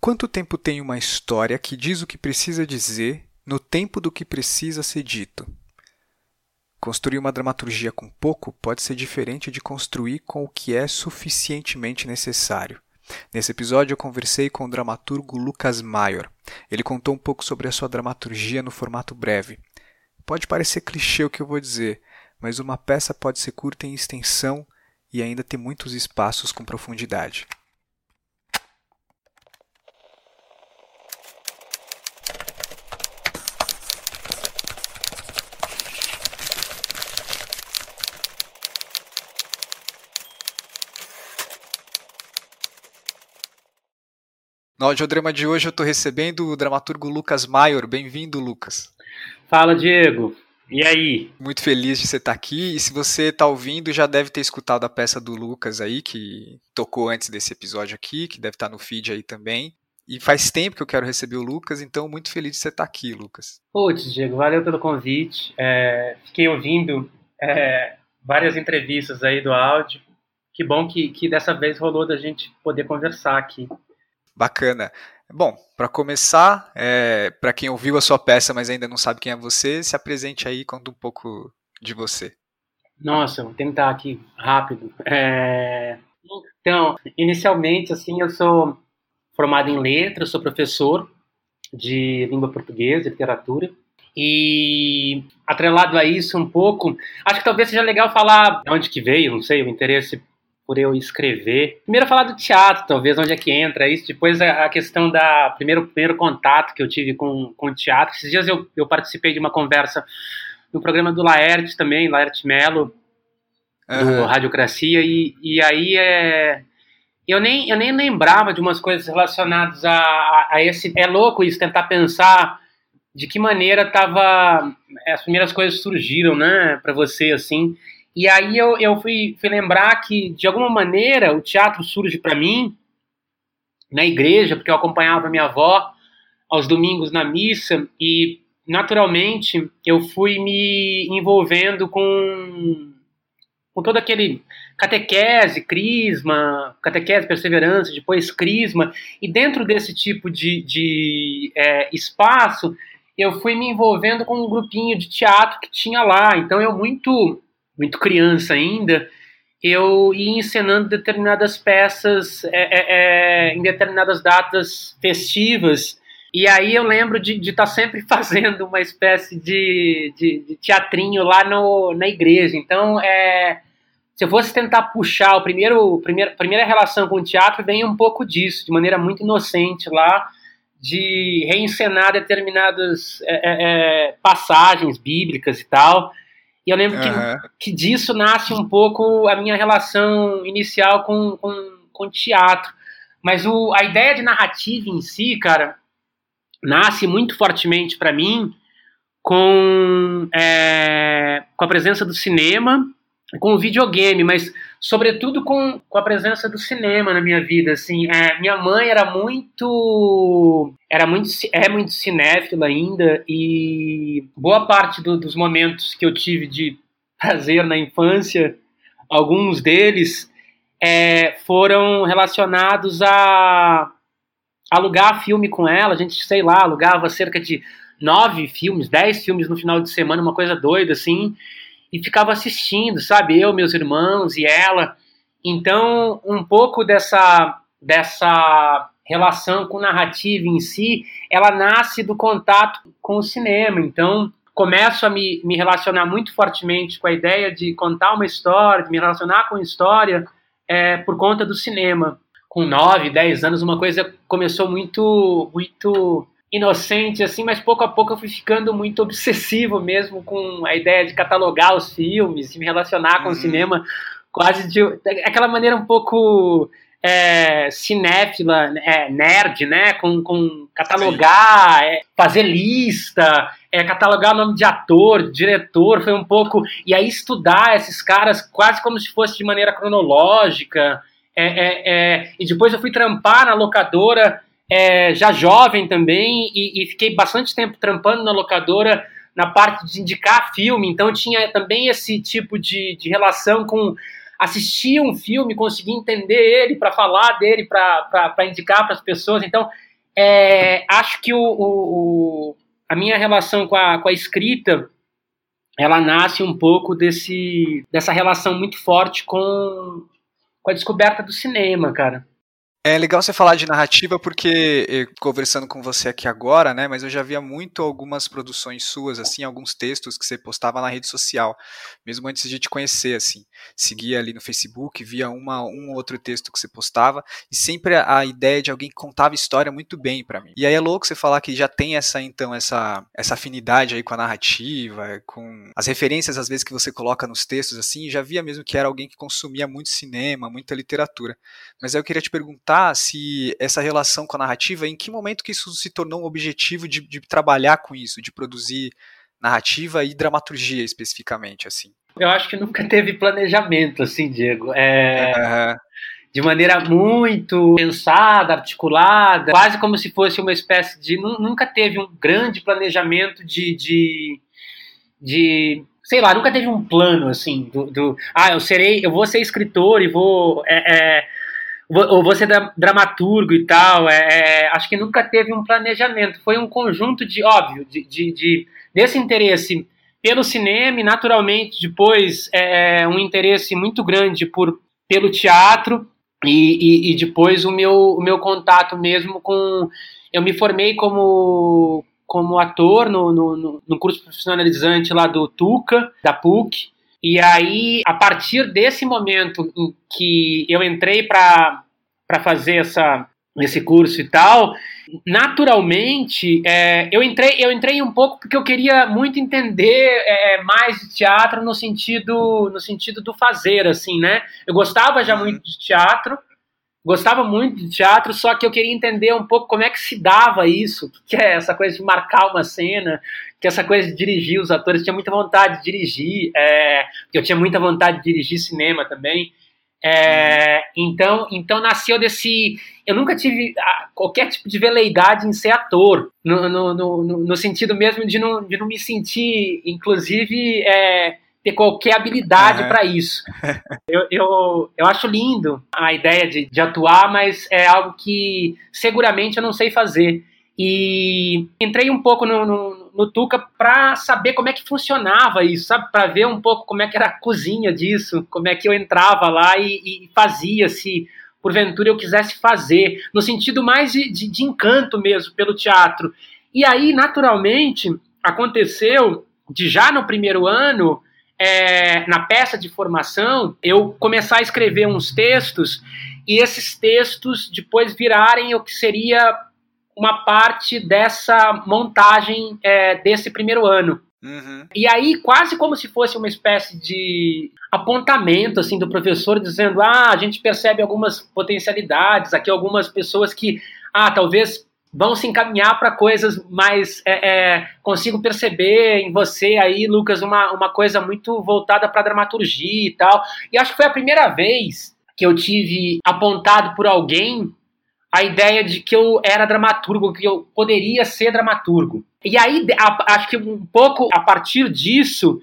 Quanto tempo tem uma história que diz o que precisa dizer no tempo do que precisa ser dito? Construir uma dramaturgia com pouco pode ser diferente de construir com o que é suficientemente necessário. Nesse episódio eu conversei com o dramaturgo Lucas Maior. Ele contou um pouco sobre a sua dramaturgia no formato breve. Pode parecer clichê o que eu vou dizer, mas uma peça pode ser curta em extensão e ainda ter muitos espaços com profundidade. No audiodrama de hoje eu estou recebendo o dramaturgo Lucas Maior. Bem-vindo, Lucas. Fala, Diego. E aí? Muito feliz de você estar aqui. E se você está ouvindo, já deve ter escutado a peça do Lucas aí, que tocou antes desse episódio aqui, que deve estar no feed aí também. E faz tempo que eu quero receber o Lucas, então muito feliz de você estar aqui, Lucas. Putz, Diego, valeu pelo convite. É, fiquei ouvindo é, várias entrevistas aí do áudio. Que bom que, que dessa vez rolou da gente poder conversar aqui. Bacana. Bom, para começar, é, para quem ouviu a sua peça, mas ainda não sabe quem é você, se apresente aí e conta um pouco de você. Nossa, vou tentar aqui rápido. É... Então, inicialmente, assim, eu sou formado em letras, sou professor de língua portuguesa, literatura. E atrelado a isso um pouco, acho que talvez seja legal falar de onde que veio, não sei, o interesse por eu escrever. Primeiro falar do teatro, talvez, onde é que entra isso. Depois a, questão da primeiro primeiro contato que eu tive com, com o teatro. Esses dias eu, eu participei de uma conversa no programa do Laerte também, Laerte Melo, do uhum. Radiocracia, e, e aí é, eu nem, eu nem lembrava de umas coisas relacionadas a, a, a esse. É louco isso, tentar pensar de que maneira tava as primeiras coisas surgiram, né, para você assim. E aí eu, eu fui, fui lembrar que, de alguma maneira, o teatro surge para mim na igreja, porque eu acompanhava minha avó aos domingos na missa e, naturalmente, eu fui me envolvendo com, com todo aquele catequese, crisma, catequese, perseverança, depois crisma, e dentro desse tipo de, de é, espaço, eu fui me envolvendo com um grupinho de teatro que tinha lá. Então eu muito muito criança ainda, eu ia encenando determinadas peças é, é, é, em determinadas datas festivas. E aí eu lembro de estar tá sempre fazendo uma espécie de, de, de, teatrinho lá no, na igreja. Então, é, se eu fosse tentar puxar o primeiro, primeiro, primeira relação com o teatro, vem um pouco disso, de maneira muito inocente lá, de reencenar determinadas é, é passagens bíblicas e tal. E eu lembro uhum. que, que disso nasce um pouco a minha relação inicial com, com, com teatro. Mas o, a ideia de narrativa em si, cara, nasce muito fortemente para mim com, é, com a presença do cinema com o videogame, mas sobretudo com, com a presença do cinema na minha vida, assim, é, minha mãe era muito era muito é muito cinéfila ainda e boa parte do, dos momentos que eu tive de prazer na infância, alguns deles é, foram relacionados a alugar filme com ela, a gente sei lá alugava cerca de nove filmes, dez filmes no final de semana, uma coisa doida assim e ficava assistindo, sabe? Eu, meus irmãos e ela. Então, um pouco dessa, dessa relação com narrativa em si, ela nasce do contato com o cinema. Então, começo a me, me relacionar muito fortemente com a ideia de contar uma história, de me relacionar com história é, por conta do cinema. Com 9, 10 anos, uma coisa começou muito, muito inocente, assim, mas pouco a pouco eu fui ficando muito obsessivo mesmo com a ideia de catalogar os filmes, de me relacionar com uhum. o cinema, quase de aquela maneira um pouco é, cinéfila, é, nerd, né? Com, com catalogar, é, fazer lista, é, catalogar o nome de ator, diretor, foi um pouco. E aí estudar esses caras quase como se fosse de maneira cronológica. É, é, é e depois eu fui trampar na locadora é, já jovem também, e, e, fiquei bastante tempo trampando na locadora na parte de indicar filme, então tinha também esse tipo de, de relação com assistir um filme, conseguir entender ele para falar dele, para indicar para as pessoas. Então, é, acho que o, o, o, a minha relação com a, com a escrita ela nasce um pouco desse, dessa relação muito forte com, com a descoberta do cinema, cara. É legal você falar de narrativa porque eh, conversando com você aqui agora, né, mas eu já via muito algumas produções suas assim, alguns textos que você postava na rede social, mesmo antes de te conhecer assim. Seguia ali no Facebook, via uma um outro texto que você postava e sempre a, ideia de alguém que contava história muito bem para mim. E aí é louco você falar que já tem essa então essa essa afinidade aí com a narrativa, com as referências às vezes que você coloca nos textos assim, já via mesmo que era alguém que consumia muito cinema, muita literatura. Mas aí eu queria te perguntar perguntar se essa relação com a narrativa, em que momento que isso se tornou um objetivo de, de trabalhar com isso, de produzir narrativa e dramaturgia especificamente, assim? Eu acho que nunca teve planejamento, assim, Diego. É... Uhum. De maneira muito pensada, articulada, quase como se fosse uma espécie de. Nunca teve um grande planejamento de, de, de sei lá, nunca teve um plano assim do, do, ah, eu serei, eu vou ser escritor e vou é, é, você é dramaturgo e tal, é, é, acho que nunca teve um planejamento. Foi um conjunto de, óbvio, de, de, de desse interesse pelo cinema e, naturalmente, depois é, é, um interesse muito grande por, pelo teatro e, e, e, depois o meu, o meu contato mesmo com... Eu me formei como, como ator no, no, no curso profissionalizante lá do TUCA, da PUC, e aí, a partir desse momento em que eu entrei para fazer essa, esse curso e tal, naturalmente é, eu entrei eu entrei um pouco porque eu queria muito entender é, mais de teatro no sentido no sentido do fazer assim né? Eu gostava já muito de teatro gostava muito de teatro, só que eu queria entender um pouco como é que se dava isso, que é essa coisa de marcar uma cena, que é essa coisa de dirigir os atores, eu tinha muita vontade de dirigir, é, eu tinha muita vontade de dirigir cinema também, é, então, então nasceu desse. Eu nunca tive qualquer tipo de veleidade em ser ator, no, no, no, no sentido mesmo de não, de não me sentir, inclusive, é, ter qualquer habilidade uhum. para isso. Eu, eu, eu acho lindo a ideia de, de atuar, mas é algo que seguramente eu não sei fazer. E entrei um pouco no, no, no Tuca para saber como é que funcionava isso, sabe? Para ver um pouco como é que era a cozinha disso, como é que eu entrava lá e, e fazia, se porventura eu quisesse fazer, no sentido mais de, de, de encanto mesmo pelo teatro. E aí, naturalmente, aconteceu de já no primeiro ano é, na peça de formação, eu começar a escrever uns textos e esses textos depois virarem o que seria uma parte dessa montagem é, desse primeiro ano. Uhum. E aí, quase como se fosse uma espécie de apontamento assim do professor dizendo: ah, a gente percebe algumas potencialidades, aqui algumas pessoas que, ah, talvez vão se encaminhar para coisas mais. É, é, consigo perceber em você aí, Lucas, uma, uma coisa muito voltada para dramaturgia e tal. E acho que foi a primeira vez que eu tive apontado por alguém a ideia de que eu era dramaturgo, que eu poderia ser dramaturgo. E aí, a, acho que um pouco a partir disso,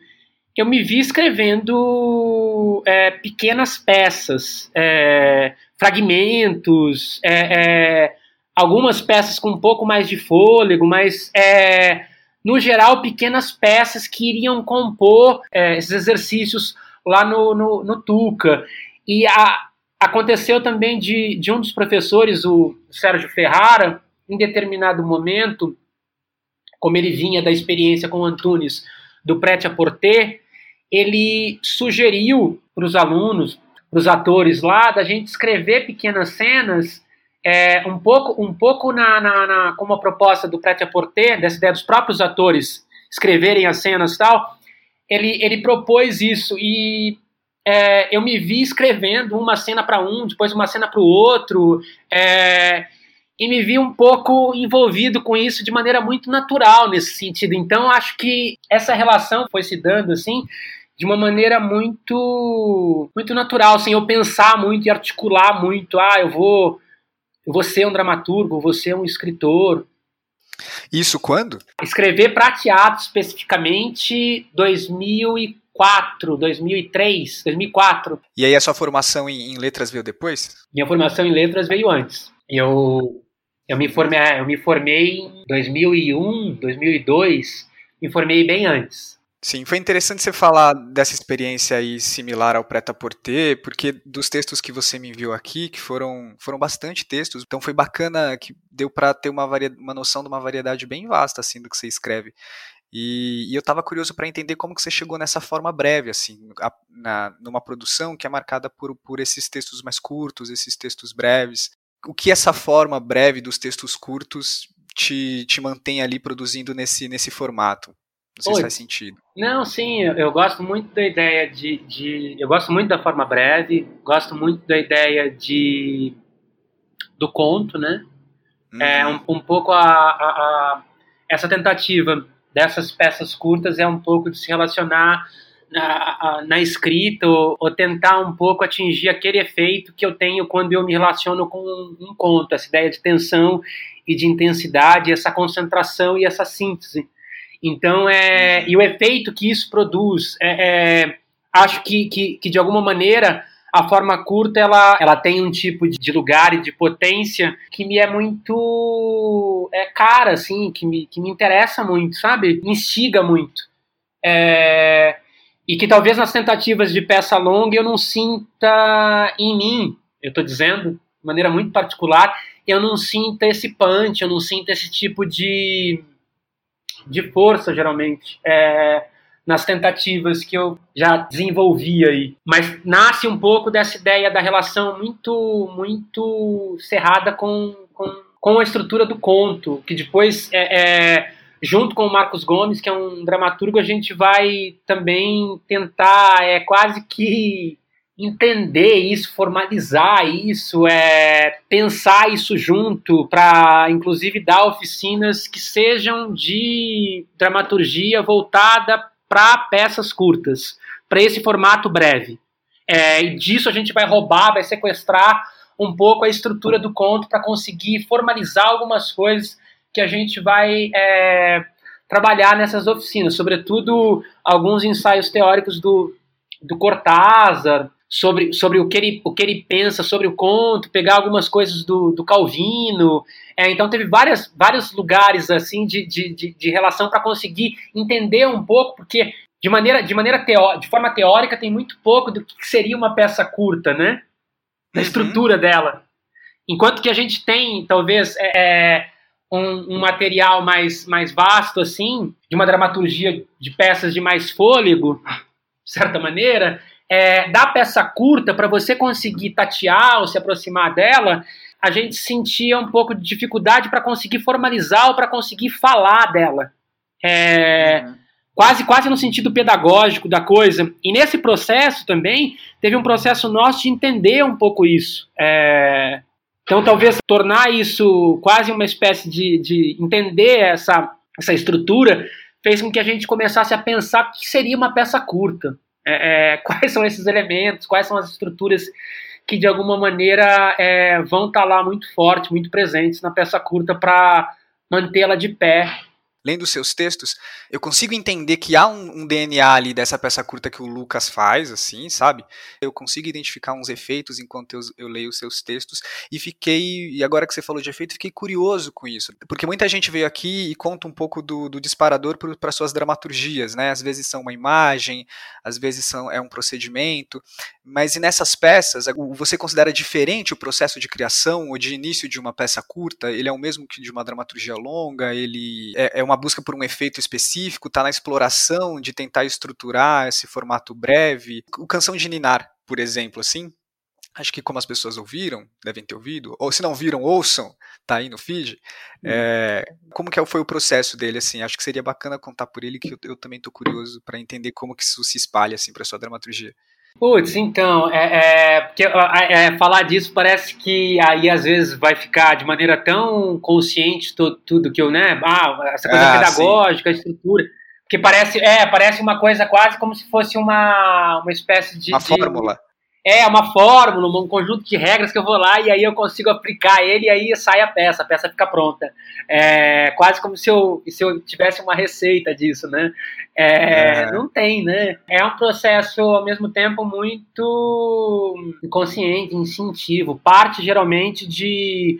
eu me vi escrevendo é, pequenas peças, é, fragmentos, é, é algumas peças com um pouco mais de fôlego, mas é, no geral pequenas peças que iriam compor é, esses exercícios lá no, no, no Tuca. E a, aconteceu também de, de um dos professores, o Sérgio Ferrara, em determinado momento, como ele vinha da experiência com o Antunes do Prete a Porter, ele sugeriu para os alunos, para os atores lá, da gente escrever pequenas cenas é, um pouco, um pouco na, na, na, como a proposta do Prete a Porter, dessa ideia dos próprios atores escreverem as cenas e tal, ele, ele propôs isso e é, eu me vi escrevendo uma cena para um, depois uma cena para o outro, é, e me vi um pouco envolvido com isso de maneira muito natural nesse sentido. Então acho que essa relação foi se dando assim de uma maneira muito muito natural, sem eu pensar muito e articular muito. Ah, eu vou você é um dramaturgo, você é um escritor. Isso quando? Escrever para teatro especificamente 2004, 2003, 2004. E aí a sua formação em, em letras veio depois? Minha formação em letras veio antes. Eu Eu me formei, eu me formei em 2001, 2002, me formei bem antes. Sim, foi interessante você falar dessa experiência aí similar ao Preta Porter, porque dos textos que você me enviou aqui, que foram, foram bastante textos, então foi bacana que deu para ter uma, uma noção de uma variedade bem vasta assim do que você escreve. E, e eu estava curioso para entender como que você chegou nessa forma breve, assim, a, na, numa produção que é marcada por, por esses textos mais curtos, esses textos breves. O que essa forma breve dos textos curtos te, te mantém ali produzindo nesse, nesse formato? Não sei Oi. se faz sentido. Não, sim, eu, eu, gosto muito da ideia de, de. Eu gosto muito da forma breve, gosto muito da ideia de. do conto, né? Uhum. É um, um pouco a, a, a, essa tentativa dessas peças curtas é um pouco de se relacionar na, na escrita ou, ou, tentar um pouco atingir aquele efeito que eu tenho quando eu me relaciono com um, um conto, essa ideia de tensão e de intensidade, essa concentração e essa síntese. Então, é, e o efeito que isso produz, é, é, acho que, que, que, de alguma maneira a forma curta ela, ela tem um tipo de lugar e de potência que me é muito é cara, assim, que me, que me interessa muito, sabe? Instiga muito. É, e que talvez nas tentativas de peça longa eu não sinta em mim, eu estou dizendo, de maneira muito particular, eu não sinta esse punch, eu não sinta esse tipo de de força, geralmente, é, nas tentativas que eu já desenvolvi aí. Mas nasce um pouco dessa ideia da relação muito, muito cerrada com, com, com a estrutura do conto, que depois, é, é, junto com o Marcos Gomes, que é um dramaturgo, a gente vai também tentar, é quase que entender isso, formalizar isso, é, pensar isso junto, para inclusive dar oficinas que sejam de dramaturgia voltada para peças curtas, para esse formato breve. É, e disso a gente vai roubar, vai sequestrar um pouco a estrutura do conto para conseguir formalizar algumas coisas que a gente vai é, trabalhar nessas oficinas, sobretudo alguns ensaios teóricos do, do Cortázar, sobre, sobre o, que ele, o que ele pensa sobre o conto, pegar algumas coisas do, do Calvino. É, então teve várias, vários lugares assim de, de, de, de relação para conseguir entender um pouco, porque de maneira, de maneira teó de forma teórica tem muito pouco do que seria uma peça curta, né? Da uhum. estrutura dela. Enquanto que a gente tem, talvez, é, é, um, um, material mais, mais vasto, assim, de uma dramaturgia de peças de mais fôlego, de certa maneira, é, da peça curta, para você conseguir tatear ou se aproximar dela, a gente sentia um pouco de dificuldade para conseguir formalizar ou para conseguir falar dela. É, uhum. Quase, quase no sentido pedagógico da coisa. E nesse processo também, teve um processo nosso de entender um pouco isso. É, então, talvez tornar isso quase uma espécie de, de entender essa, essa estrutura fez com que a gente começasse a pensar o que seria uma peça curta. É, é, quais são esses elementos, quais são as estruturas que de alguma maneira é, vão estar tá lá muito fortes, muito presentes na peça curta para mantê-la de pé lendo seus textos, eu consigo entender que há um, um, DNA ali dessa peça curta que o Lucas faz, assim, sabe? Eu consigo identificar uns efeitos enquanto eu, eu leio os seus textos e fiquei, e agora que você falou de efeito, fiquei curioso com isso, porque muita gente veio aqui e conta um pouco do, do disparador para suas dramaturgias, né? Às vezes são uma imagem, às vezes são, é um procedimento, mas e nessas peças, você considera diferente o processo de criação ou de início de uma peça curta? Ele é o mesmo que de uma dramaturgia longa? Ele é, é uma busca por um efeito específico, está na exploração de tentar estruturar esse formato breve. O Canção de Ninar, por exemplo, assim, acho que como as pessoas ouviram, devem ter ouvido, ou se não viram, ouçam, tá aí no feed. É, como que foi o processo dele, assim? Acho que seria bacana contar por ele, que eu, eu também estou curioso para entender como que isso se espalha, assim, para sua dramaturgia. Putz, então, é, é, porque, é, falar disso parece que aí às vezes vai ficar de maneira tão consciente tudo, tudo que eu, né? Ah, essa coisa ah, pedagógica, sim. estrutura. Que parece, é, parece uma coisa quase como se fosse uma, uma espécie de. Uma de, fórmula é uma fórmula, um conjunto de regras que eu vou lá e aí eu consigo aplicar ele e aí sai a peça, a peça fica pronta. É quase como se eu, se eu tivesse uma receita disso, né? É, é. Não tem, né? É um processo, ao mesmo tempo, muito inconsciente, instintivo. Parte, geralmente, de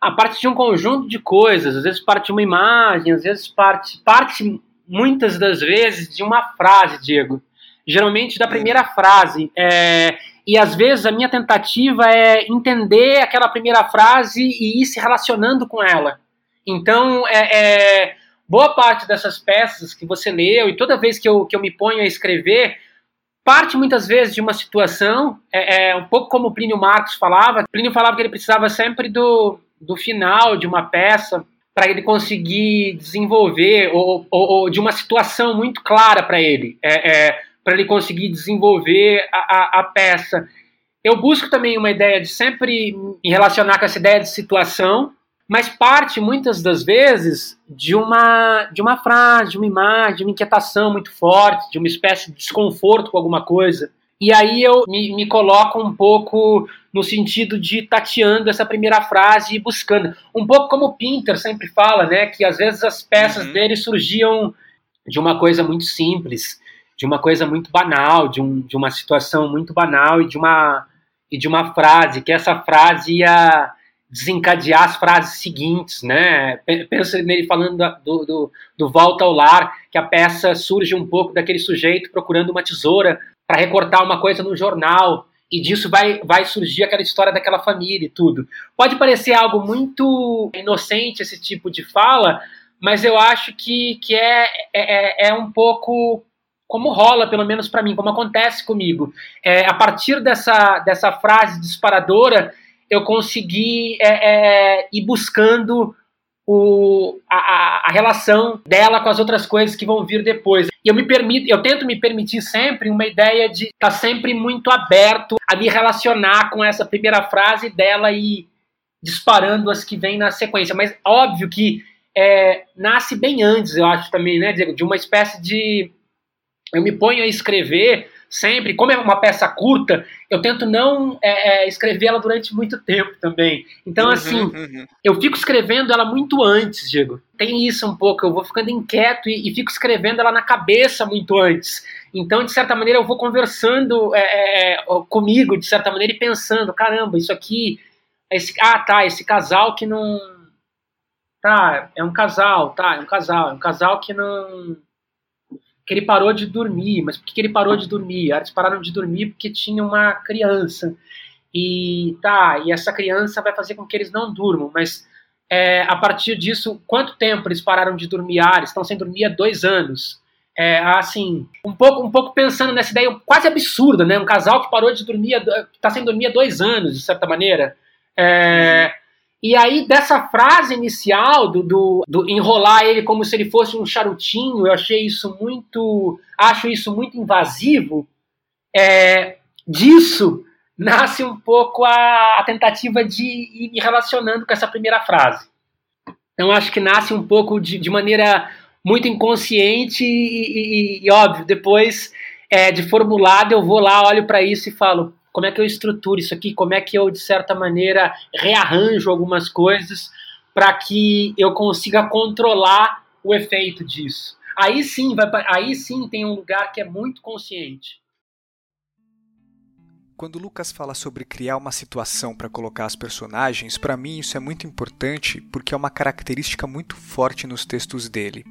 Ah, parte de um conjunto de coisas, às vezes parte de uma imagem, às vezes parte, parte muitas das vezes de uma frase, Diego. Geralmente da primeira frase. É, e às vezes a minha tentativa é entender aquela primeira frase e ir se relacionando com ela. Então, é, é, boa parte dessas peças que você leu, e toda vez que eu, que eu me ponho a escrever, parte muitas vezes de uma situação, é, é um pouco como o Plínio Marcos falava. Plínio falava que ele precisava sempre do, do final de uma peça para ele conseguir desenvolver, ou, ou, ou, de uma situação muito clara para ele, é, é, para ele conseguir desenvolver a, a, a, peça. Eu busco também uma ideia de sempre me relacionar com essa ideia de situação, mas parte muitas das vezes de uma de uma frase, de uma imagem, de uma inquietação muito forte, de uma espécie de desconforto com alguma coisa. E aí eu me, me coloco um pouco no sentido de tateando essa primeira frase e buscando. Um pouco como o Pinter sempre fala, né? Que às vezes as peças uhum. dele surgiam de uma coisa muito simples, de uma coisa muito banal, de, um, de uma situação muito banal e de uma, e de uma frase, que essa frase ia desencadear as frases seguintes, né? Pensa nele falando do, do, do Volta ao Lar, que a peça surge um pouco daquele sujeito procurando uma tesoura para recortar uma coisa no jornal, e disso vai, vai surgir aquela história daquela família e tudo. Pode parecer algo muito inocente esse tipo de fala, mas eu acho que, que é, é, é um pouco como rola, pelo menos para mim, como acontece comigo. É, a partir dessa, dessa frase disparadora, eu consegui é, é, ir buscando o, a, a, relação dela com as outras coisas que vão vir depois. E eu me permito, eu tento me permitir sempre uma ideia de estar tá sempre muito aberto a me relacionar com essa primeira frase dela e disparando as que vêm na sequência. Mas óbvio que é, nasce bem antes, eu acho também, né, Diego, de uma espécie de. Eu me ponho a escrever sempre. Como é uma peça curta, eu tento não é, é, escrever ela durante muito tempo também. Então, uhum, assim, uhum. eu fico escrevendo ela muito antes, Diego. Tem isso um pouco, eu vou ficando inquieto e, e fico escrevendo ela na cabeça muito antes. Então, de certa maneira, eu vou conversando é, é, é comigo, de certa maneira, e pensando: caramba, isso aqui. Esse, ah, tá, esse casal que não. Tá, é um casal, tá, é um casal, é um casal que não que ele parou de dormir. Mas por que ele parou de dormir? Eles pararam de dormir porque tinha uma criança. E tá, e essa criança vai fazer com que eles não durmam, mas é, a partir disso, quanto tempo eles pararam de dormir? Ah, eles estão sem dormir há dois anos. É, assim, um pouco, um pouco pensando nessa ideia quase absurda, né? Um casal que parou de dormir, está sem dormir há dois anos, de certa maneira. É, e aí, dessa frase inicial, do, do, do, enrolar ele como se ele fosse um charutinho, eu achei isso muito. acho isso muito invasivo. É, disso nasce um pouco a, a, tentativa de ir me relacionando com essa primeira frase. Então, acho que nasce um pouco de, de maneira muito inconsciente e, e, e óbvio, depois é, de formulado, eu vou lá, olho para isso e falo: como é que eu estruturo isso aqui, como é que eu, de certa maneira, rearranjo algumas coisas para que eu consiga controlar o efeito disso. Aí sim, vai, aí sim tem um lugar que é muito consciente. Quando Lucas fala sobre criar uma situação para colocar as personagens, para mim isso é muito importante porque é uma característica muito forte nos textos dele.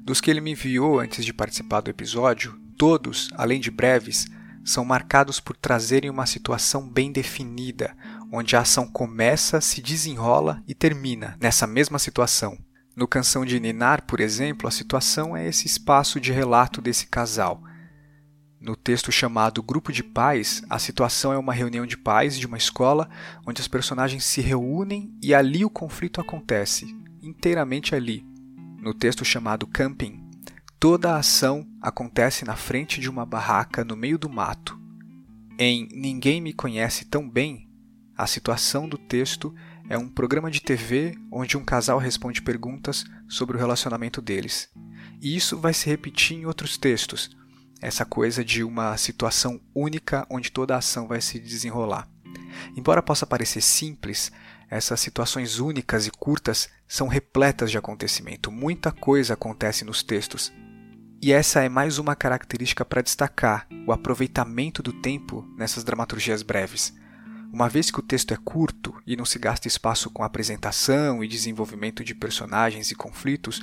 Dos que ele me enviou antes de participar do episódio, todos, além de breves, são marcados por trazerem uma situação bem definida, onde a ação começa, se desenrola e termina nessa mesma situação. No Canção de Ninar, por exemplo, a situação é esse espaço de relato desse casal. No texto chamado Grupo de Pais, a situação é uma reunião de pais de uma escola onde os personagens se reúnem e ali o conflito acontece, inteiramente ali. No texto chamado Camping, Toda a ação acontece na frente de uma barraca no meio do mato. Em Ninguém Me Conhece Tão Bem, a situação do texto é um programa de TV onde um casal responde perguntas sobre o relacionamento deles. E isso vai se repetir em outros textos, essa coisa de uma situação única onde toda a ação vai se desenrolar. Embora possa parecer simples, essas situações únicas e curtas são repletas de acontecimento. Muita coisa acontece nos textos e essa é mais uma característica para destacar o aproveitamento do tempo nessas dramaturgias breves. Uma vez que o texto é curto e não se gasta espaço com apresentação e desenvolvimento de personagens e conflitos,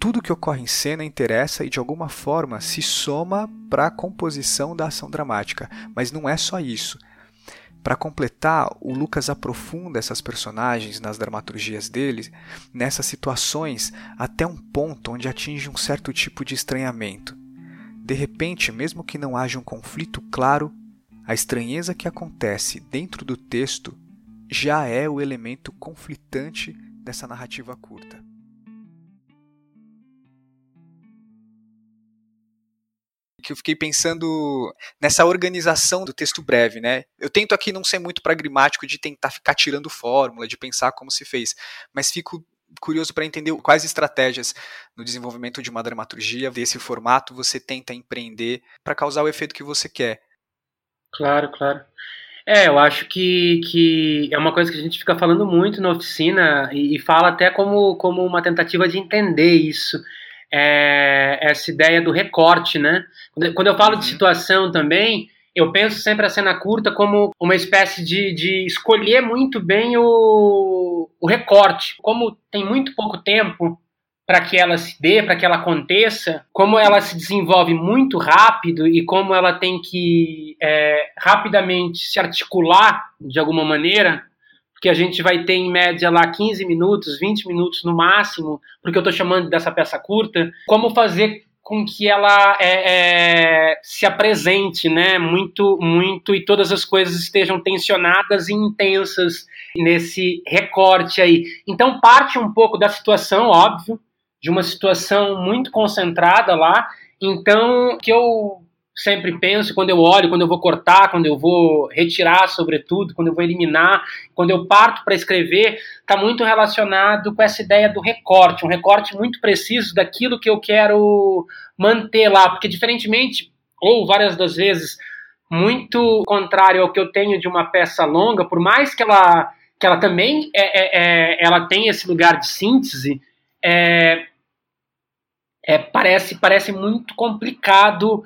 tudo que ocorre em cena interessa e de alguma forma se soma para a composição da ação dramática. Mas não é só isso. Para completar, o Lucas aprofunda essas personagens nas dramaturgias dele, nessas situações, até um ponto onde atinge um certo tipo de estranhamento. De repente, mesmo que não haja um conflito claro, a estranheza que acontece dentro do texto já é o elemento conflitante dessa narrativa curta. Que eu fiquei pensando nessa organização do texto breve, né? Eu tento aqui não ser muito pragmático de tentar ficar tirando fórmula, de pensar como se fez, mas fico curioso para entender quais estratégias no desenvolvimento de uma dramaturgia desse formato você tenta empreender para causar o efeito que você quer. Claro, claro. É, eu acho que, que é uma coisa que a gente fica falando muito na oficina e, e fala até como, como uma tentativa de entender isso. É, essa ideia do recorte, né? Quando, eu falo uhum. de situação também, eu penso sempre a cena curta como uma espécie de, de escolher muito bem o, o recorte. Como tem muito pouco tempo para que ela se dê, para que ela aconteça, como ela se desenvolve muito rápido e como ela tem que é, rapidamente se articular de alguma maneira, porque a gente vai ter em média lá 15 minutos, 20 minutos no máximo, porque eu estou chamando dessa peça curta, como fazer com que ela é, é, se apresente, né, muito, muito e todas as coisas estejam tensionadas e intensas nesse recorte aí. Então parte um pouco da situação, óbvio, de uma situação muito concentrada lá. Então, que eu sempre penso quando eu olho, quando eu vou cortar, quando eu vou retirar, sobretudo, quando eu vou eliminar, quando eu parto para escrever, está muito relacionado com essa ideia do recorte, um recorte muito preciso daquilo que eu quero manter lá, porque diferentemente, ou várias das vezes, muito contrário ao que eu tenho de uma peça longa, por mais que ela, que ela também é, é, é ela tem esse lugar de síntese, é, é, parece, parece muito complicado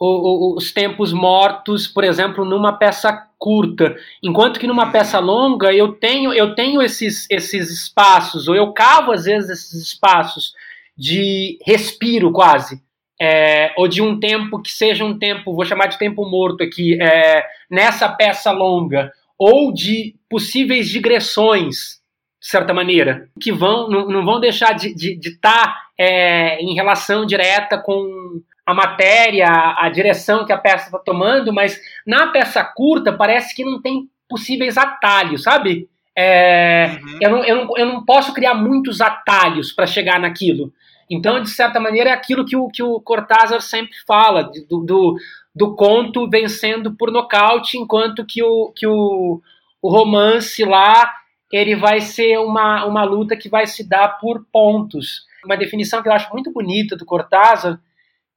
os tempos mortos, por exemplo, numa peça curta, enquanto que numa peça longa eu tenho eu tenho esses, esses espaços, ou eu cavo às vezes esses espaços de respiro quase, é, ou de um tempo que seja um tempo, vou chamar de tempo morto aqui, é, nessa peça longa, ou de possíveis digressões, de certa maneira, que vão não, não vão deixar de estar de, de tá, é, em relação direta com a matéria, a direção que a peça está tomando, mas na peça curta parece que não tem possíveis atalhos, sabe? É, uhum. eu, não, eu, não, eu não posso criar muitos atalhos para chegar naquilo. Então, de certa maneira, é aquilo que o, que o Cortázar sempre fala, do, do, do conto vencendo por nocaute, enquanto que o, que o, o romance lá ele vai ser uma, uma luta que vai se dar por pontos. Uma definição que eu acho muito bonita do Cortázar,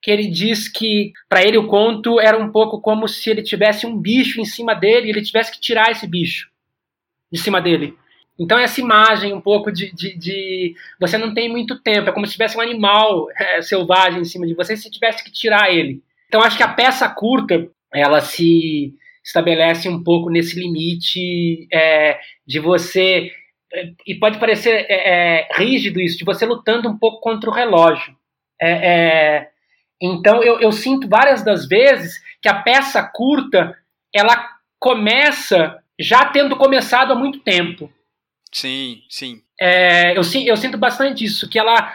que ele diz que para ele o conto era um pouco como se ele tivesse um bicho em cima dele e ele tivesse que tirar esse bicho de cima dele. Então essa imagem um pouco de, de, de você não tem muito tempo, é como se tivesse um animal é, selvagem em cima de você e você tivesse que tirar ele. Então acho que a peça curta ela se estabelece um pouco nesse limite é, de você é, e pode parecer é, é, rígido isso, de você lutando um pouco contra o relógio. É, é então eu, eu sinto várias das vezes que a peça curta ela começa já tendo começado há muito tempo. Sim, sim. É, eu, eu sinto bastante isso, que ela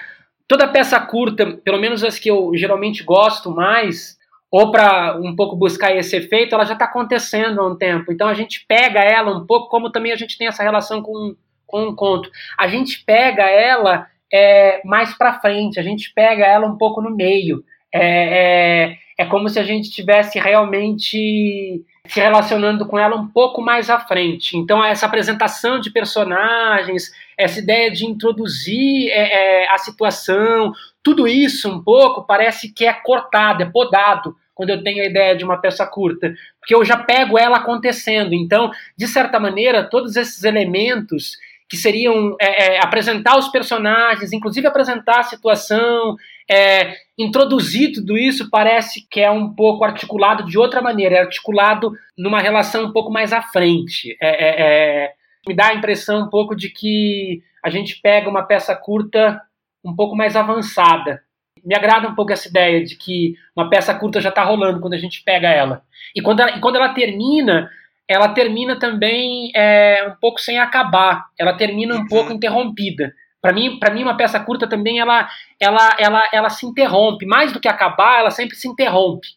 toda peça curta, pelo menos as que eu geralmente gosto mais, ou para um pouco buscar esse efeito, ela já está acontecendo há um tempo. Então a gente pega ela um pouco, como também a gente tem essa relação com, com um conto. A gente pega ela é, mais para frente, a gente pega ela um pouco no meio. É, é, é como se a gente tivesse realmente se relacionando com ela um pouco mais à frente. Então, essa apresentação de personagens, essa ideia de introduzir é, é, a situação, tudo isso um pouco parece que é cortado, é podado quando eu tenho a ideia de uma peça curta, porque eu já pego ela acontecendo. Então, de certa maneira, todos esses elementos que seriam é, é, apresentar os personagens, inclusive apresentar a situação, é, introduzir tudo isso, parece que é um pouco articulado de outra maneira, é articulado numa relação um pouco mais à frente. É, é, é, me dá a impressão um pouco de que a gente pega uma peça curta um pouco mais avançada. Me agrada um pouco essa ideia de que uma peça curta já está rolando quando a gente pega ela. E quando ela, e quando ela termina, ela termina também é, um pouco sem acabar. Ela termina um uhum. pouco interrompida. Para mim, para mim uma peça curta também ela, ela, ela, ela se interrompe. Mais do que acabar, ela sempre se interrompe.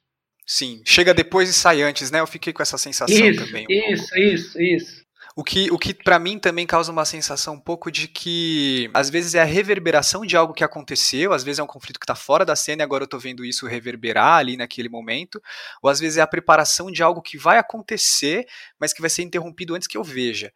Sim, chega depois e sai antes, né? Eu fiquei com essa sensação isso, também. Um isso, pouco. isso, isso. O que, o que para mim também causa uma sensação um pouco de que às vezes é a reverberação de algo que aconteceu, às vezes é um conflito que está fora da cena e agora eu estou vendo isso reverberar ali naquele momento, ou às vezes é a preparação de algo que vai acontecer, mas que vai ser interrompido antes que eu veja.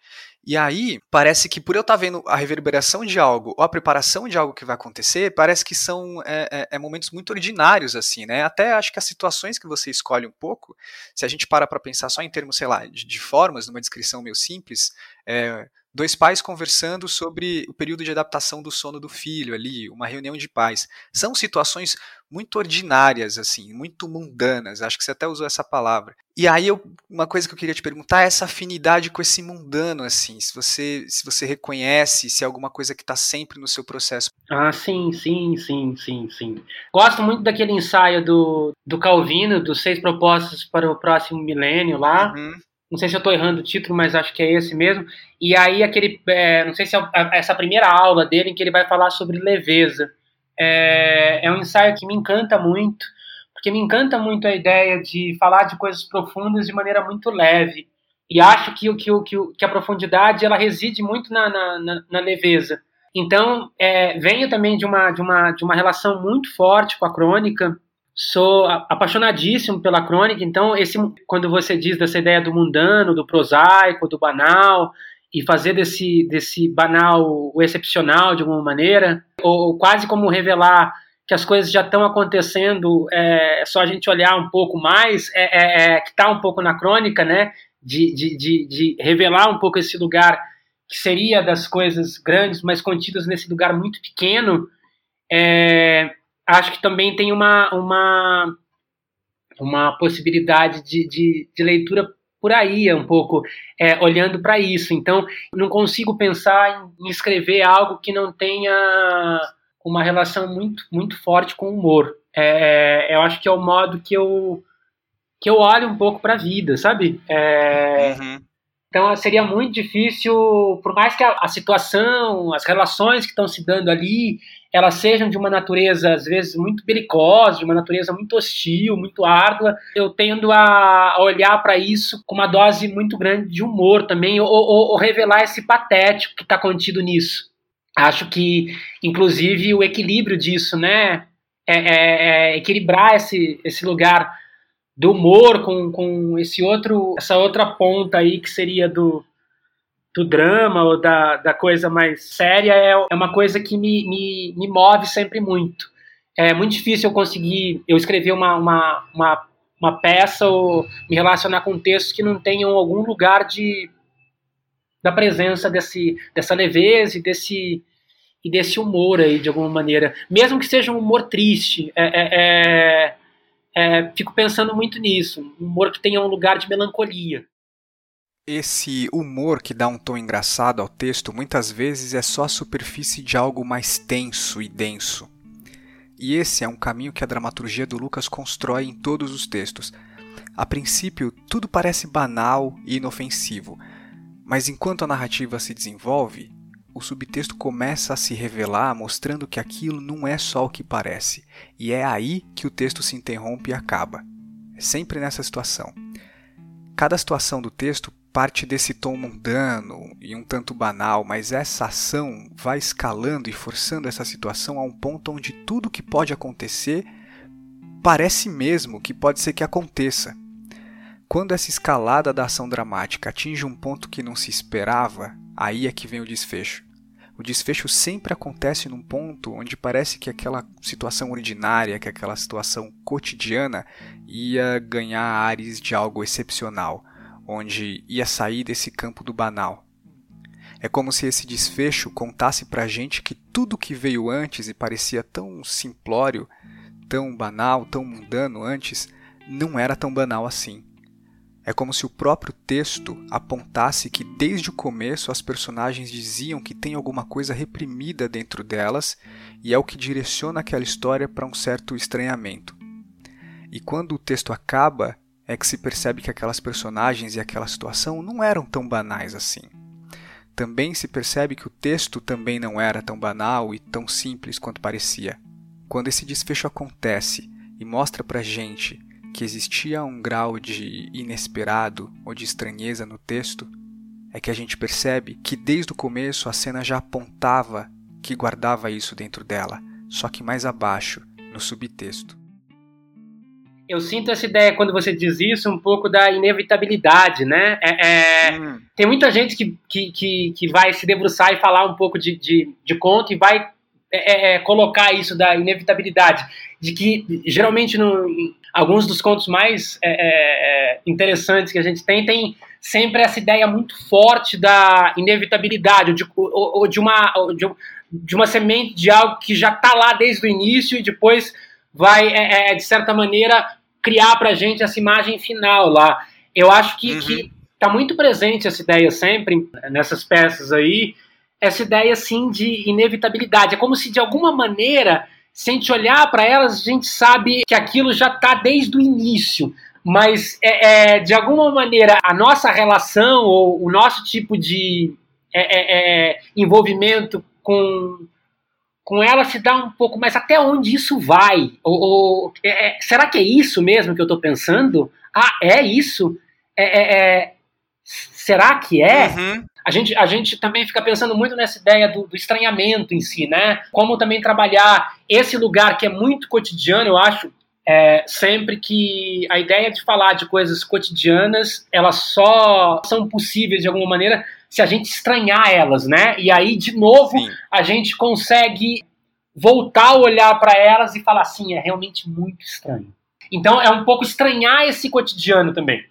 E aí, parece que por eu estar tá vendo a reverberação de algo ou a preparação de algo que vai acontecer, parece que são é, é, é momentos muito ordinários, assim, né? Até acho que as situações que você escolhe um pouco, se a gente para para pensar só em termos, sei lá, de, de formas, numa descrição meio simples, é, dois pais conversando sobre o período de adaptação do sono do filho ali, uma reunião de pais. São situações muito ordinárias, assim, muito mundanas, acho que você até usou essa palavra. E aí eu, uma coisa que eu queria te perguntar é essa afinidade com esse mundano, assim, se você, se você reconhece, se é alguma coisa que está sempre no seu processo. Ah, sim, sim, sim, sim, sim. Gosto muito daquele ensaio do, do Calvino, dos seis propostas para o próximo milênio lá. Uhum não sei se eu estou errando o título, mas acho que é esse mesmo. E aí aquele, é, não sei se é essa primeira aula dele em que ele vai falar sobre leveza. É, é um ensaio que me encanta muito, porque me encanta muito a ideia de falar de coisas profundas de maneira muito leve. E acho que, que, que, que a profundidade ela reside muito na, na, na, na leveza. Então, é, venho também de uma, de, uma, de uma relação muito forte com a crônica, sou apaixonadíssimo pela crônica, então esse quando você diz dessa ideia do mundano, do prosaico, do banal e fazer desse desse banal o excepcional de alguma maneira, ou quase como revelar que as coisas já estão acontecendo, é só a gente olhar um pouco mais, é, é, é que está um pouco na crônica, né? De, de, de, de revelar um pouco esse lugar que seria das coisas grandes, mas contidas nesse lugar muito pequeno. É, acho que também tem uma, uma, uma possibilidade de, de, de leitura por aí, um pouco é, olhando para isso. Então, não consigo pensar em, escrever algo que não tenha uma relação muito, muito forte com o humor. É, eu acho que é o modo que eu que eu olho um pouco para a vida, sabe? É, uhum. Então seria muito difícil, por mais que a, a situação, as relações que estão se dando ali, elas sejam de uma natureza, às vezes, muito belicosa, de uma natureza muito hostil, muito árdua, eu tendo a olhar para isso com uma dose muito grande de humor também, ou, ou, ou revelar esse patético que está contido nisso. Acho que, inclusive, o equilíbrio disso, né? É, é, é equilibrar esse, esse lugar do humor com, com esse outro, essa outra ponta aí que seria do, do drama ou da, da coisa mais séria é, é uma coisa que me, me, me move sempre muito. É muito difícil eu conseguir eu escrever uma, uma, uma, uma peça ou me relacionar com textos que não tenham algum lugar de da presença desse, dessa leveza e desse, e desse humor aí, de alguma maneira. Mesmo que seja um humor triste, é, é, é, é fico pensando muito nisso. Um humor que tenha um lugar de melancolia. Esse humor que dá um tom engraçado ao texto muitas vezes é só a superfície de algo mais tenso e denso. E esse é um caminho que a dramaturgia do Lucas constrói em todos os textos. A princípio, tudo parece banal e inofensivo, mas enquanto a narrativa se desenvolve, o subtexto começa a se revelar, mostrando que aquilo não é só o que parece, e é aí que o texto se interrompe e acaba. É sempre nessa situação. Cada situação do texto parte desse tom mundano e um tanto banal, mas essa ação vai escalando e forçando essa situação a um ponto onde tudo que pode acontecer parece mesmo que pode ser que aconteça. Quando essa escalada da ação dramática atinge um ponto que não se esperava, aí é que vem o desfecho. O desfecho sempre acontece num ponto onde parece que aquela situação ordinária, que aquela situação cotidiana ia ganhar ares de algo excepcional onde ia sair desse campo do banal. É como se esse desfecho contasse pra gente que tudo que veio antes e parecia tão simplório, tão banal, tão mundano antes, não era tão banal assim. É como se o próprio texto apontasse que desde o começo as personagens diziam que tem alguma coisa reprimida dentro delas e é o que direciona aquela história para um certo estranhamento. E quando o texto acaba, é que se percebe que aquelas personagens e aquela situação não eram tão banais assim. Também se percebe que o texto também não era tão banal e tão simples quanto parecia. Quando esse desfecho acontece e mostra pra gente que existia um grau de inesperado ou de estranheza no texto, é que a gente percebe que desde o começo a cena já apontava que guardava isso dentro dela, só que mais abaixo, no subtexto. Eu sinto essa ideia quando você diz isso, um pouco da inevitabilidade, né? É, é, hum. Tem muita gente que, que, que, que, vai se debruçar e falar um pouco de, de, de conto e vai é, é, é colocar isso da inevitabilidade, de que geralmente no, alguns dos contos mais é, interessantes que a gente tem tem sempre essa ideia muito forte da inevitabilidade ou de, ou, ou de uma ou de, de, uma semente de algo que já está lá desde o início e depois vai é, é de certa maneira criar para a gente essa imagem final lá. Eu acho que uhum. está muito presente essa ideia sempre nessas peças aí, essa ideia assim de inevitabilidade. É como se de alguma maneira se a gente olhar para elas, a gente sabe que aquilo já está desde o início. Mas, é, é, de alguma maneira, a nossa relação ou o nosso tipo de é, é, é envolvimento com, com ela se dá um pouco mais até onde isso vai. Ou, ou é, será que é isso mesmo que eu estou pensando? Ah, é isso? será que é? Uhum a gente, a gente também fica pensando muito nessa ideia do, do, estranhamento em si, né? Como também trabalhar esse lugar que é muito cotidiano, eu acho, é, sempre que a ideia de falar de coisas cotidianas, elas só são possíveis de alguma maneira se a gente estranhar elas, né? E aí, de novo, Sim. a gente consegue voltar a olhar para elas e falar assim, é realmente muito estranho. Então, é um pouco estranhar esse cotidiano também.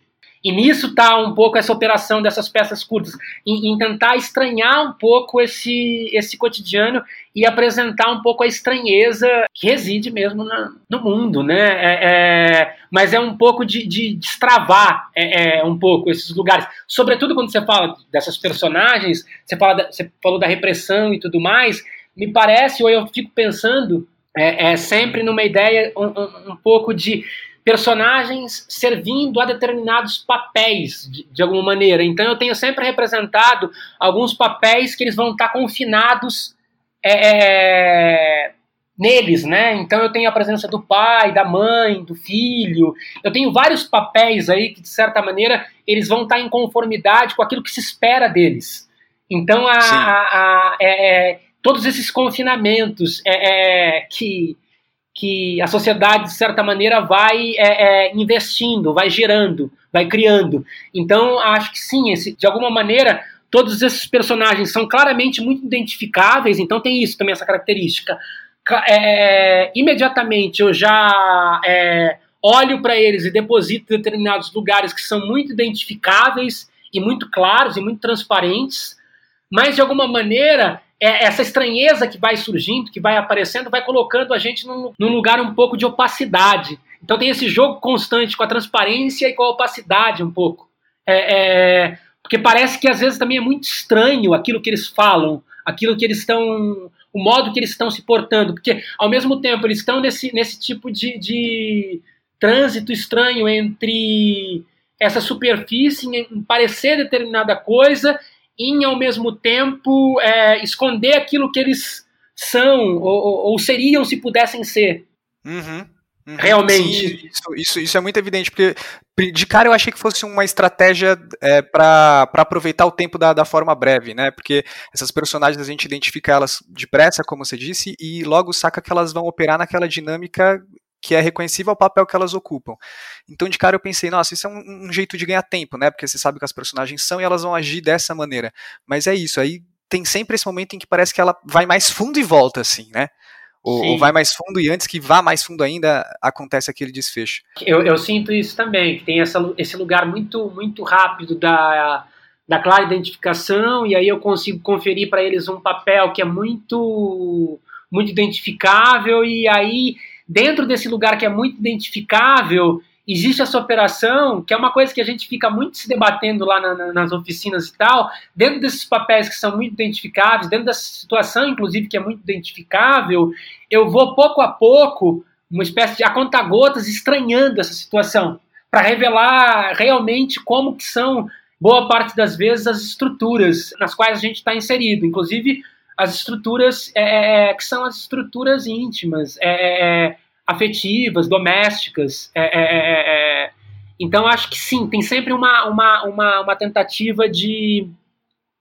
E nisso está um pouco essa operação dessas peças curtas, em, em, tentar estranhar um pouco esse, esse cotidiano e apresentar um pouco a estranheza que reside mesmo na, no mundo, né? É, é, mas é um pouco de, de destravar é, é, um pouco esses lugares. Sobretudo quando você fala dessas personagens, você, fala da, você falou da repressão e tudo mais, me parece, ou eu fico pensando, é, é sempre numa ideia um, um, um pouco de personagens servindo a determinados papéis, de, de, alguma maneira. Então eu tenho sempre representado alguns papéis que eles vão estar confinados é, é, neles, né? Então eu tenho a presença do pai, da mãe, do filho. Eu tenho vários papéis aí que, de certa maneira, eles vão estar em conformidade com aquilo que se espera deles. Então a, a, a é, é, todos esses confinamentos é, é, que que a sociedade, de certa maneira, vai é, é, investindo, vai gerando, vai criando. Então, acho que sim, esse, de alguma maneira, todos esses personagens são claramente muito identificáveis, então tem isso também, essa característica. É, imediatamente eu já é, olho para eles e deposito em determinados lugares que são muito identificáveis e muito claros e muito transparentes, mas de alguma maneira é essa estranheza que vai surgindo, que vai aparecendo, vai colocando a gente num, num, lugar um pouco de opacidade. Então tem esse jogo constante com a transparência e com a opacidade um pouco. É, é, porque parece que às vezes também é muito estranho aquilo que eles falam, aquilo que eles estão. o modo que eles estão se portando. Porque ao mesmo tempo eles estão nesse, nesse tipo de, de trânsito estranho entre essa superfície em parecer determinada coisa em, ao mesmo tempo, é, esconder aquilo que eles são ou, ou seriam se pudessem ser. Uhum. Uhum, Realmente. Sim, isso, isso, isso, é muito evidente, porque de cara eu achei que fosse uma estratégia é, para aproveitar o tempo da, da forma breve, né? Porque essas personagens a gente identifica elas depressa, como você disse, e logo saca que elas vão operar naquela dinâmica que é reconhecível ao papel que elas ocupam. Então, de cara, eu pensei, nossa, isso é um, um, jeito de ganhar tempo, né? Porque você sabe que as personagens são e elas vão agir dessa maneira. Mas é isso, aí tem sempre esse momento em que parece que ela vai mais fundo e volta, assim, né? Ou, ou, vai mais fundo e antes que vá mais fundo ainda acontece aquele desfecho. Eu, eu sinto isso também, que tem essa, esse lugar muito muito rápido da, da clara identificação, e aí eu consigo conferir para eles um papel que é muito, muito identificável, e aí, dentro desse lugar que é muito identificável, existe essa operação, que é uma coisa que a gente fica muito se debatendo lá na, na, nas oficinas e tal, dentro desses papéis que são muito identificáveis, dentro dessa situação, inclusive, que é muito identificável, eu vou pouco a pouco, uma espécie de a conta-gotas, estranhando essa situação, para revelar realmente como que são boa parte das vezes as estruturas nas quais a gente está inserido, inclusive as estruturas é, é, é, que são as estruturas íntimas, é, é, é afetivas, domésticas. então acho que sim, tem sempre uma, uma, uma, uma tentativa de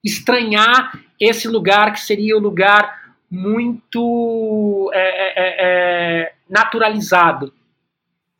estranhar esse lugar que seria o lugar muito naturalizado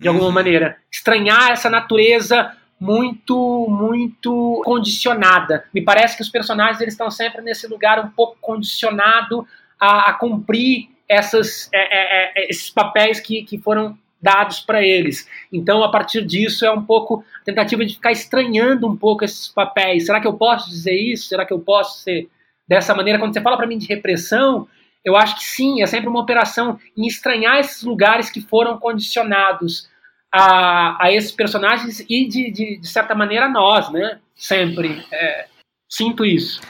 de alguma uhum. maneira, estranhar essa natureza muito, muito condicionada. Me parece que os personagens eles estão sempre nesse lugar um pouco condicionado a, a cumprir essas, é, é, é, esses papéis que, que foram dados para eles. Então, a partir disso, é um pouco a tentativa de ficar estranhando um pouco esses papéis. Será que eu posso dizer isso? Será que eu posso ser dessa maneira? Quando você fala para mim de repressão, eu acho que sim, é sempre uma operação em estranhar esses lugares que foram condicionados a, a esses personagens e, de, de, de, certa maneira, a nós, né? Sempre. É, sinto isso.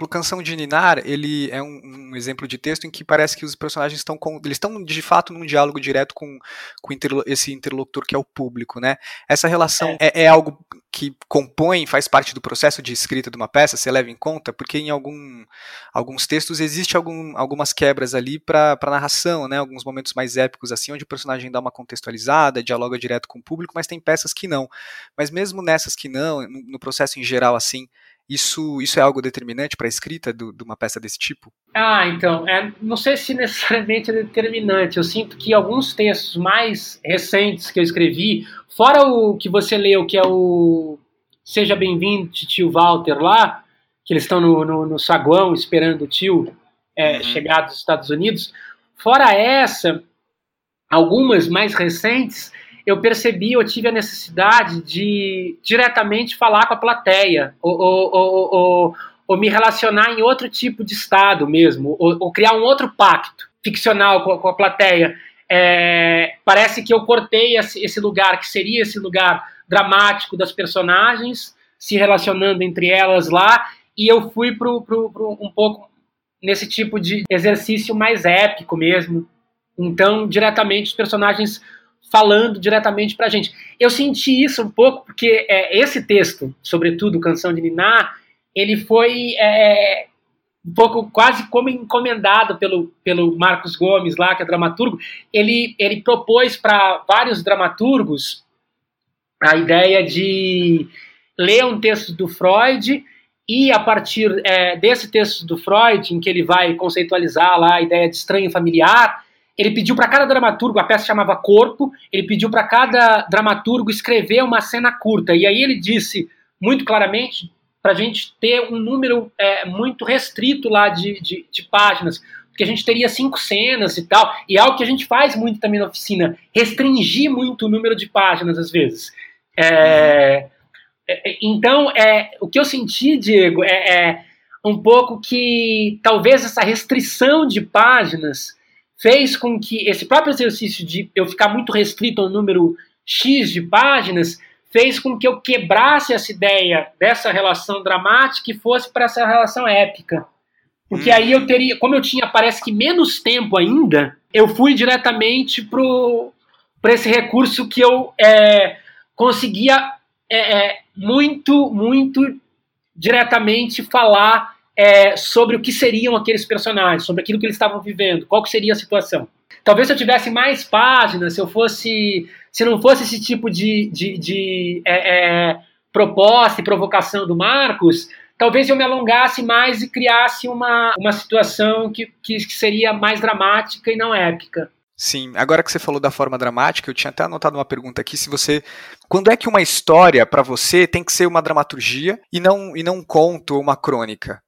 O Canção de Ninar, ele é um, um, exemplo de texto em que parece que os personagens estão com, eles estão de fato num diálogo direto com, com interlo, esse interlocutor que é o público, né? Essa relação é. É, é. algo que compõe, faz parte do processo de escrita de uma peça, você leva em conta, porque em algum, alguns textos existe algum, algumas quebras ali para narração, né? Alguns momentos mais épicos assim, onde o personagem dá uma contextualizada, dialoga direto com o público, mas tem peças que não. Mas mesmo nessas que não, no, no processo em geral assim, isso, isso é algo determinante para a escrita do, de uma peça desse tipo? Ah, então, é, não sei se necessariamente é determinante. Eu sinto que alguns textos mais recentes que eu escrevi, fora o que você leu, que é o Seja Bem-vindo, tio Walter lá, que eles estão no, no, no saguão esperando o tio é, uhum. chegar dos Estados Unidos, fora essa, algumas mais recentes, eu percebi, eu tive a necessidade de diretamente falar com a plateia, ou, ou, ou, ou, me relacionar em outro tipo de estado mesmo, ou, criar um outro pacto ficcional com, com a plateia. É, parece que eu cortei esse, lugar, que seria esse lugar dramático das personagens, se relacionando entre elas lá, e eu fui para um pouco nesse tipo de exercício mais épico mesmo. Então, diretamente, os personagens falando diretamente para a gente. Eu senti isso um pouco porque é, esse texto, sobretudo Canção de Niná, ele foi é, um pouco quase como encomendado pelo, pelo Marcos Gomes lá, que é dramaturgo. Ele, ele propôs para vários dramaturgos a ideia de ler um texto do Freud e a partir é, desse texto do Freud, em que ele vai conceitualizar lá a ideia de estranho familiar, ele pediu para cada dramaturgo, a peça chamava Corpo, ele pediu para cada dramaturgo escrever uma cena curta. E aí ele disse muito claramente para a gente ter um número é, muito restrito lá de, de, de, páginas, porque a gente teria cinco cenas e tal, e é algo que a gente faz muito também na oficina, restringir muito o número de páginas às vezes. É, é, então, é, o que eu senti, Diego, é, é um pouco que talvez essa restrição de páginas fez com que esse próprio exercício de eu ficar muito restrito ao número X de páginas fez com que eu quebrasse essa ideia dessa relação dramática e fosse para essa relação épica. Porque hum. aí eu teria, como eu tinha, parece que menos tempo ainda, eu fui diretamente para esse recurso que eu é, conseguia é, é, muito, muito diretamente falar é, sobre o que seriam aqueles personagens, sobre aquilo que eles estavam vivendo, qual seria a situação. Talvez se eu tivesse mais páginas, se eu fosse, se não fosse esse tipo de, de, de é, é, proposta e provocação do Marcos, talvez eu me alongasse mais e criasse uma, uma situação que, que, que seria mais dramática e não épica. Sim, agora que você falou da forma dramática, eu tinha até anotado uma pergunta aqui, se você, quando é que uma história para você tem que ser uma dramaturgia e não e não um conto ou uma crônica?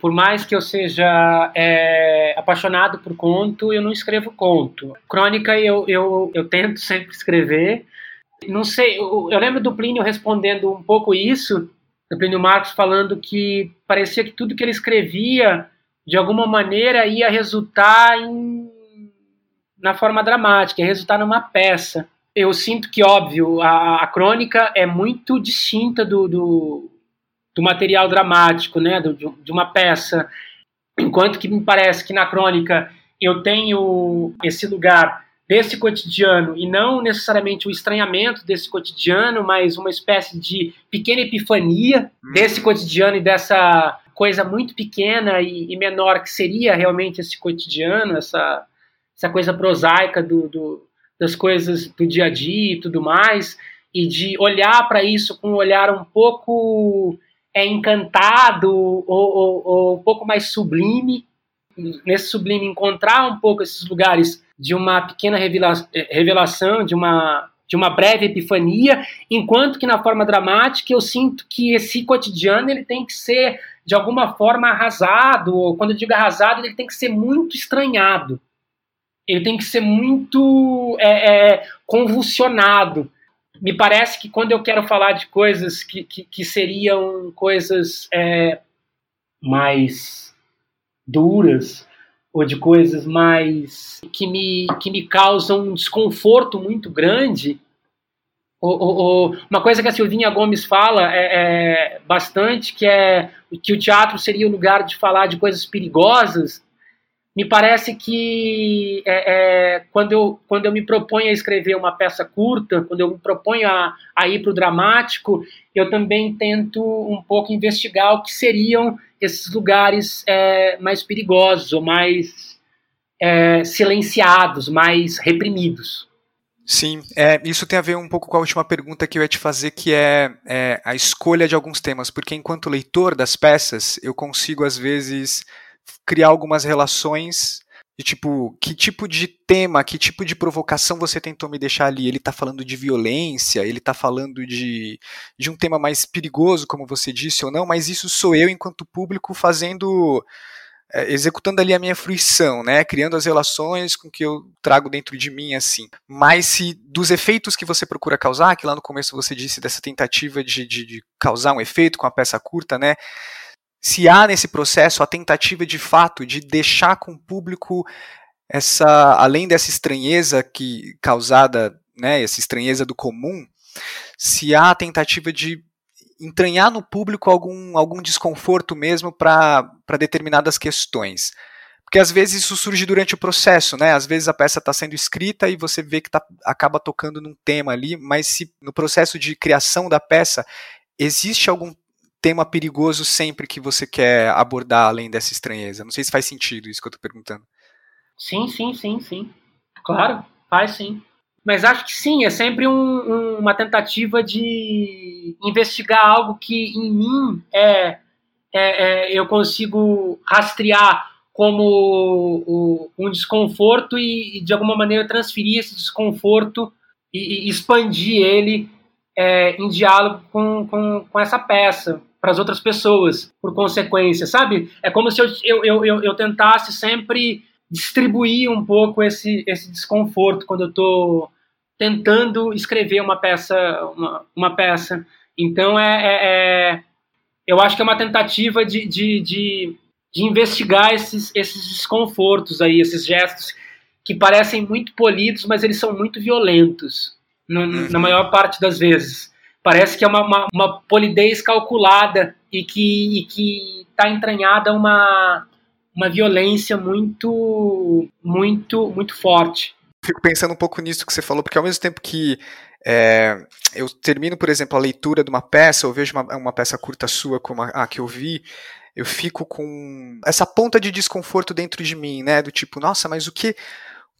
Por mais que eu seja é, apaixonado por conto, eu não escrevo conto. Crônica eu, eu, eu tento sempre escrever. Não sei, eu, eu lembro do Plínio respondendo um pouco isso, do Plínio Marcos falando que parecia que tudo que ele escrevia, de alguma maneira, ia resultar em, na forma dramática, ia resultar numa peça. Eu sinto que, óbvio, a, a crônica é muito distinta do, do, do material dramático, né, do, de uma peça, enquanto que me parece que na crônica eu tenho esse lugar desse cotidiano e não necessariamente o estranhamento desse cotidiano, mas uma espécie de pequena epifania hum. desse cotidiano e dessa coisa muito pequena e, e, menor que seria realmente esse cotidiano, essa, essa coisa prosaica do, do, das coisas do dia a dia e tudo mais, e de olhar para isso com um olhar um pouco é, encantado ou, ou, ou um pouco mais sublime, nesse sublime encontrar um pouco esses lugares de uma pequena eh, revelação, de uma, de uma breve epifania, enquanto que na forma dramática eu sinto que esse cotidiano ele tem que ser de alguma forma arrasado, ou quando eu digo arrasado, ele tem que ser muito estranhado, ele tem que ser muito é, é, convulsionado. Me parece que quando eu quero falar de coisas que, que, que seriam coisas é, mais duras, ou de coisas mais que me, que me causam um desconforto muito grande. Ou, ou, ou, uma coisa que a Silvinha Gomes fala é, é, bastante, que é que o teatro seria o lugar de falar de coisas perigosas. Me parece que é, é, quando, eu, quando eu me proponho a escrever uma peça curta, quando eu me proponho a, a ir para o dramático, eu também tento um pouco investigar o que seriam esses lugares é, mais perigosos mais é, silenciados, mais reprimidos. Sim, é, isso tem a ver um pouco com a última pergunta que eu ia te fazer, que é, é, a escolha de alguns temas, porque enquanto leitor das peças, eu consigo às vezes criar algumas relações de tipo, que tipo de tema, que tipo de provocação você tentou me deixar ali? Ele está falando de violência, ele está falando de, de um tema mais perigoso, como você disse ou não, mas isso sou eu enquanto público fazendo é, executando ali a minha fruição, né, criando as relações com que eu trago dentro de mim assim. Mas se dos efeitos que você procura causar, que lá no começo você disse dessa tentativa de, de, de causar um efeito com a peça curta, né, se há nesse processo a tentativa de fato de deixar com o público essa, além dessa estranheza que causada, né, essa estranheza do comum, se há a tentativa de entranhar no público algum, algum desconforto mesmo para determinadas questões. Porque às vezes isso surge durante o processo, né? Às vezes a peça está sendo escrita e você vê que tá, acaba tocando num tema ali, mas se no processo de criação da peça existe algum tema perigoso sempre que você quer abordar além dessa estranheza? Não sei se faz sentido isso que eu estou perguntando. Sim, sim, sim, sim. Claro, faz sim. Mas acho que sim, é sempre um, um, uma tentativa de investigar algo que em mim é, é, é eu consigo rastrear como o, um desconforto e, e, de alguma maneira transferir esse desconforto e, e expandir ele é, em diálogo com, com, com essa peça para as outras pessoas, por consequência, sabe? É como se eu, eu, eu, eu tentasse sempre distribuir um pouco esse, esse desconforto quando eu estou tentando escrever uma peça, uma, uma peça. Então é, é, é, eu acho que é uma tentativa de, de, de, de, investigar esses, esses desconfortos aí, esses gestos que parecem muito polidos, mas eles são muito violentos no, uhum. na maior parte das vezes. Parece que é uma, uma, uma polidez calculada e que está entranhada uma, uma violência muito, muito, muito forte. Fico pensando um pouco nisso que você falou, porque ao mesmo tempo que é, eu termino, por exemplo, a leitura de uma peça, ou vejo uma, uma peça curta sua como a, a, que eu vi, eu fico com essa ponta de desconforto dentro de mim, né? Do tipo, nossa, mas o que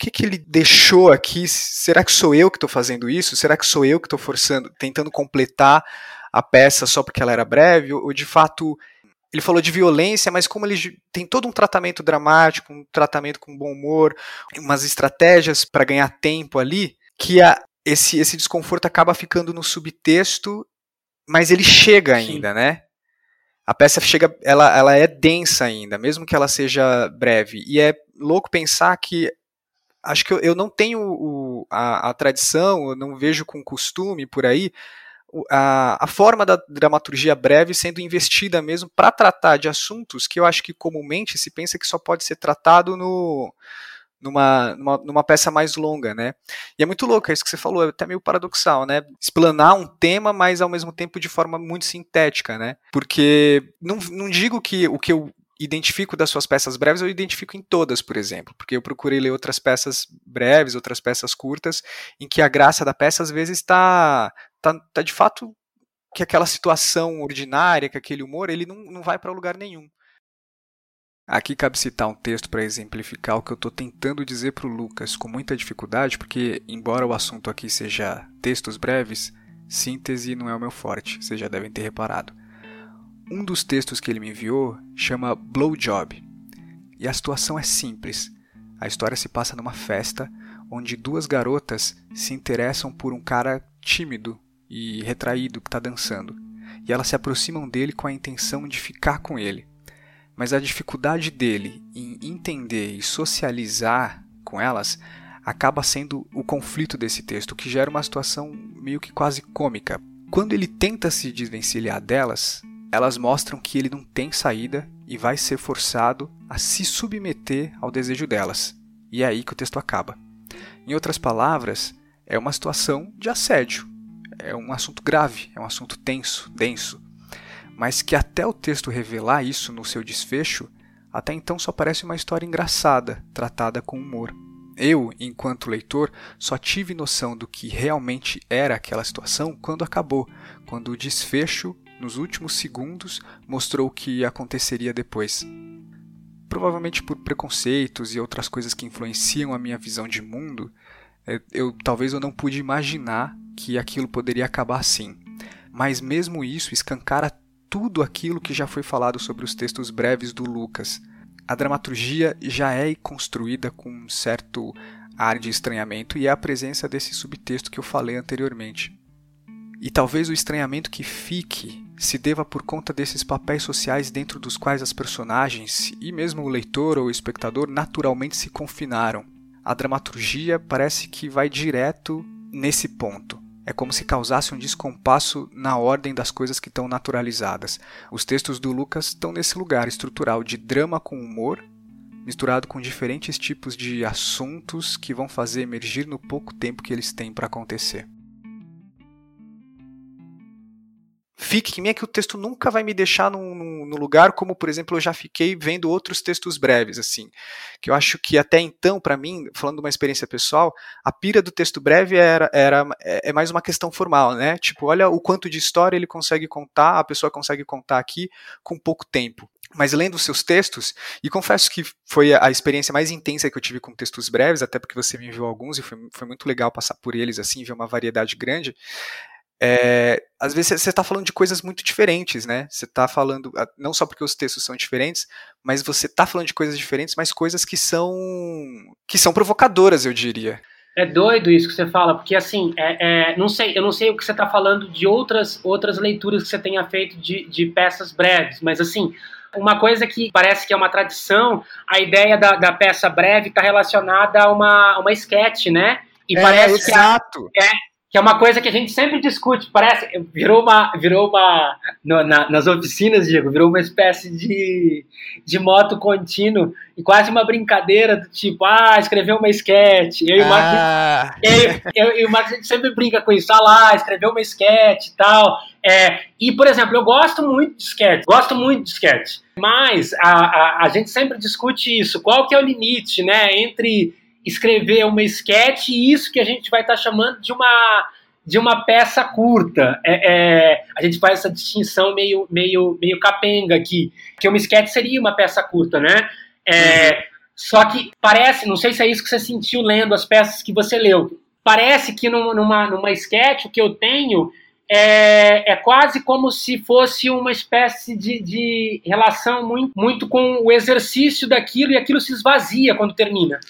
que, que ele deixou aqui? Será que sou eu que estou fazendo isso? Será que sou eu que estou forçando, tentando completar a peça só porque ela era breve? Ou, ou de fato ele falou de violência, mas como ele tem todo um tratamento dramático, um tratamento com bom humor, umas estratégias para ganhar tempo ali, que a, esse, esse desconforto acaba ficando no subtexto, mas ele chega ainda, Sim. né? A peça chega, ela, ela é densa ainda, mesmo que ela seja breve. E é louco pensar que acho que eu, eu não tenho o, a, a, tradição, eu não vejo com costume por aí a, a forma da dramaturgia breve sendo investida mesmo para tratar de assuntos que eu acho que comumente se pensa que só pode ser tratado no, numa, numa, numa, peça mais longa, né? E é muito louco, é isso que você falou, é até meio paradoxal, né? Explanar um tema, mas ao mesmo tempo de forma muito sintética, né? Porque não, não digo que o que eu identifico das suas peças breves, eu identifico em todas, por exemplo, porque eu procurei ler outras peças breves, outras peças curtas, em que a graça da peça às vezes está tá, tá de fato que aquela situação ordinária, que aquele humor, ele não, não vai para lugar nenhum. Aqui cabe citar um texto para exemplificar o que eu estou tentando dizer para o Lucas com muita dificuldade, porque, embora o assunto aqui seja textos breves, síntese não é o meu forte, vocês já devem ter reparado. Um dos textos que ele me enviou chama Blowjob, e a situação é simples. A história se passa numa festa onde duas garotas se interessam por um cara tímido e retraído que está dançando, e elas se aproximam dele com a intenção de ficar com ele mas a dificuldade dele em entender e socializar com elas acaba sendo o conflito desse texto, que gera uma situação meio que quase cômica. Quando ele tenta se desvencilhar delas, elas mostram que ele não tem saída e vai ser forçado a se submeter ao desejo delas. E é aí que o texto acaba. Em outras palavras, é uma situação de assédio. É um assunto grave, é um assunto tenso, denso mas que até o texto revelar isso no seu desfecho, até então só parece uma história engraçada, tratada com humor. Eu, enquanto leitor, só tive noção do que realmente era aquela situação quando acabou, quando o desfecho, nos últimos segundos, mostrou o que aconteceria depois. Provavelmente por preconceitos e outras coisas que influenciam a minha visão de mundo, é, eu talvez eu não pude imaginar que aquilo poderia acabar assim. Mas mesmo isso escancara tudo aquilo que já foi falado sobre os textos breves do Lucas. A dramaturgia já é construída com um certo ar de estranhamento e é a presença desse subtexto que eu falei anteriormente. E talvez o estranhamento que fique se deva por conta desses papéis sociais dentro dos quais as personagens e mesmo o leitor ou o espectador naturalmente se confinaram. A dramaturgia parece que vai direto nesse ponto. É como se causasse um descompasso na ordem das coisas que estão naturalizadas. Os textos do Lucas estão nesse lugar estrutural de drama com humor, misturado com diferentes tipos de assuntos que vão fazer emergir no pouco tempo que eles têm para acontecer. Fique que mim é que o texto nunca vai me deixar no, no, lugar como, por exemplo, eu já fiquei vendo outros textos breves, assim, que eu acho que até então, para mim, falando de uma experiência pessoal, a pira do texto breve era, era é, é, mais uma questão formal, né? Tipo, olha o quanto de história ele consegue contar, a pessoa consegue contar aqui com pouco tempo. Mas lendo os seus textos, e confesso que foi a experiência mais intensa que eu tive com textos breves, até porque você me enviou alguns e foi, foi muito legal passar por eles, assim, ver uma variedade grande é, às vezes você está falando de coisas muito diferentes, né? Você está falando, ah, não só porque os textos são diferentes, mas você está falando de coisas diferentes, mas coisas que são que são provocadoras, eu diria. É doido isso que você fala, porque assim, é, é, não sei, eu não sei o que você está falando de outras outras leituras que você tenha feito de, de peças breves, mas assim, uma coisa que parece que é uma tradição, a ideia da, da peça breve está relacionada a uma, uma sketch, né? E é, parece exato. que a, é, que é uma coisa que a gente sempre discute, parece, virou uma, virou uma, no, na, nas oficinas, Diego, virou uma espécie de, de moto contínuo e quase uma brincadeira do tipo, ah, escreveu uma sketch, eu e o Marcos, ah. eu, eu, eu, o Marcos a gente sempre brinca com isso, ah lá, escreveu uma sketch e tal, é, e, por exemplo, eu gosto muito de sketch, gosto muito de sketch, mas a, a, a gente sempre discute isso, qual que é o limite, né, entre escrever uma sketch e isso que a gente vai estar tá chamando de uma de uma peça curta. É, é, a gente faz essa distinção meio, meio, meio capenga aqui, que uma sketch seria uma peça curta, né? É, uhum. Só que parece, não sei se é isso que você sentiu lendo as peças que você leu, parece que numa, numa sketch o que eu tenho é, é quase como se fosse uma espécie de, de relação muito, muito com o exercício daquilo e aquilo se esvazia quando termina.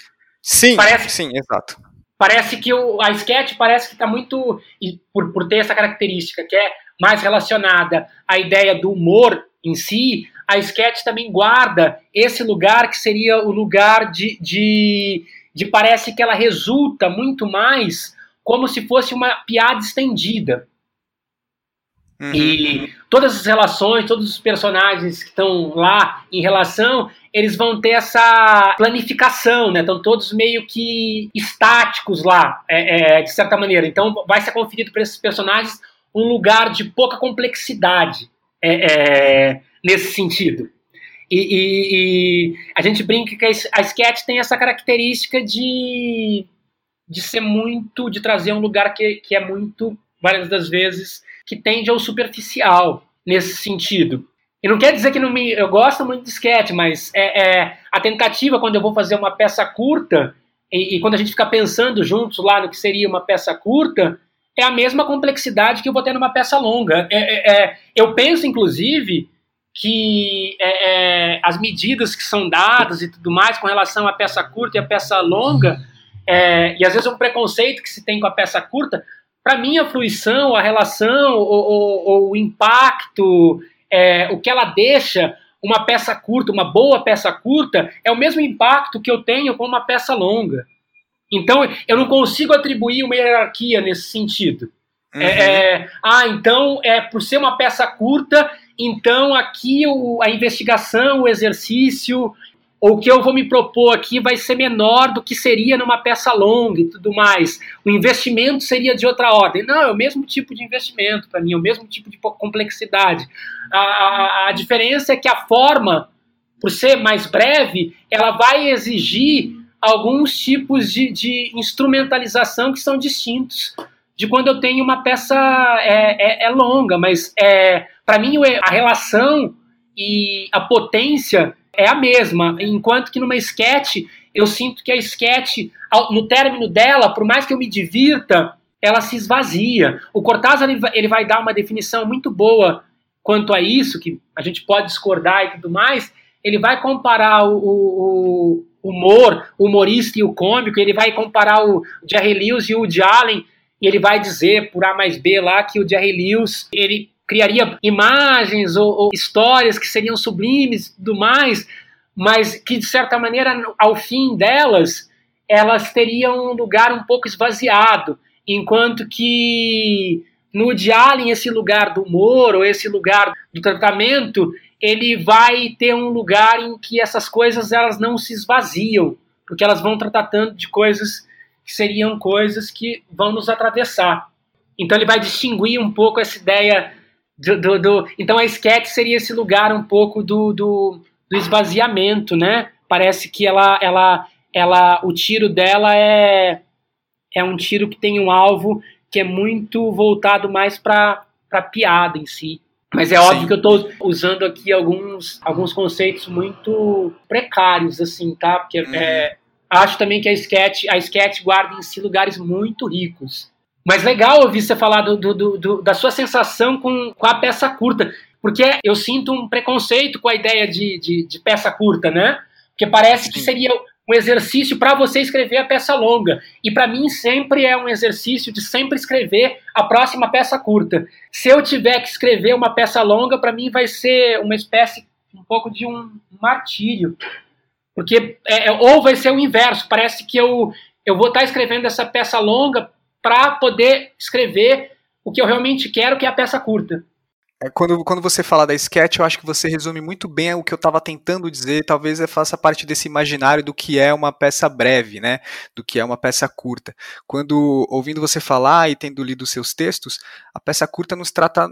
Sim, parece, sim, exato. Parece que o, a sketch parece que está muito, por, por ter essa característica, que é mais relacionada à ideia do humor em si, a sketch também guarda esse lugar que seria o lugar de, de, de parece que ela resulta muito mais como se fosse uma piada estendida. Uhum. E todas as relações, todos os personagens que estão lá em relação, eles vão ter essa planificação, né? Estão todos meio que estáticos lá, é, é, de certa maneira. Então vai ser conferido para esses personagens um lugar de pouca complexidade é, é nesse sentido. E, e, e, a gente brinca que a sketch tem essa característica de, de ser muito, de trazer um lugar que, que é muito, várias das vezes, que tende ao superficial nesse sentido. E não quer dizer que não me, eu gosto muito de sketch, mas é, é a tentativa quando eu vou fazer uma peça curta e, e, quando a gente fica pensando juntos lá no que seria uma peça curta, é a mesma complexidade que eu vou ter numa peça longa. É, é, é eu penso, inclusive, que é, é, as medidas que são dadas e tudo mais com relação à peça curta e à peça longa, e às vezes um preconceito que se tem com a peça curta, para mim a fruição, a relação, o, impacto, é, o que ela deixa uma peça curta, uma boa peça curta, é o mesmo impacto que eu tenho com uma peça longa. Então eu não consigo atribuir uma hierarquia nesse sentido. Uhum. É, ah, então é por ser uma peça curta, então, aqui o, a investigação, o exercício, o que eu vou me propor aqui vai ser menor do que seria numa peça longa e tudo mais. O investimento seria de outra ordem. Não, é o mesmo tipo de investimento para mim, é o mesmo tipo de complexidade. A, a, a diferença é que a forma, por ser mais breve, ela vai exigir alguns tipos de, de instrumentalização que são distintos de quando eu tenho uma peça é, é, é longa, mas é, para mim a relação e a potência é a mesma, enquanto que numa sketch eu sinto que a sketch, no término dela, por mais que eu me divirta, ela se esvazia. O Cortázar ele vai dar uma definição muito boa quanto a isso, que a gente pode discordar e tudo mais. Ele vai comparar o, o, o humor, o humorista e o cômico, ele vai comparar o Jerry Lewis e o Woody Allen e ele vai dizer por A mais B lá que o Jerry Lewis ele criaria imagens ou, ou histórias que seriam sublimes e tudo mais, mas que de certa maneira ao fim delas elas teriam um lugar um pouco esvaziado, enquanto que no Woody esse lugar do humor ou esse lugar do tratamento ele vai ter um lugar em que essas coisas elas não se esvaziam, porque elas vão tratando de coisas que seriam coisas que vão nos atravessar. Então ele vai distinguir um pouco essa ideia do, do, do então a sketch seria esse lugar um pouco do, do, do, esvaziamento, né? Parece que ela, ela, ela, o tiro dela é é um tiro que tem um alvo que é muito voltado mais para para piada em si. Mas é Sim. óbvio que eu estou usando aqui alguns, alguns conceitos muito precários, assim, tá? Porque uhum. é, acho também que a sketch, a sketch guarda em si lugares muito ricos. Mas legal ouvir você falar do, do, do, da sua sensação com, com a peça curta, porque eu sinto um preconceito com a ideia de, de, de peça curta, né? Porque parece Sim. que seria um exercício para você escrever a peça longa. E para mim sempre é um exercício de sempre escrever a próxima peça curta. Se eu tiver que escrever uma peça longa, para mim vai ser uma espécie um pouco de um martírio. Porque, é, é, ou vai ser o inverso, parece que eu, eu vou estar tá escrevendo essa peça longa para poder escrever o que eu realmente quero, que é a peça curta. É, quando, quando você fala da sketch, eu acho que você resume muito bem o que eu estava tentando dizer. Talvez faça parte desse imaginário do que é uma peça breve, né? Do que é uma peça curta. Quando ouvindo você falar e tendo lido seus textos, a peça curta nos trata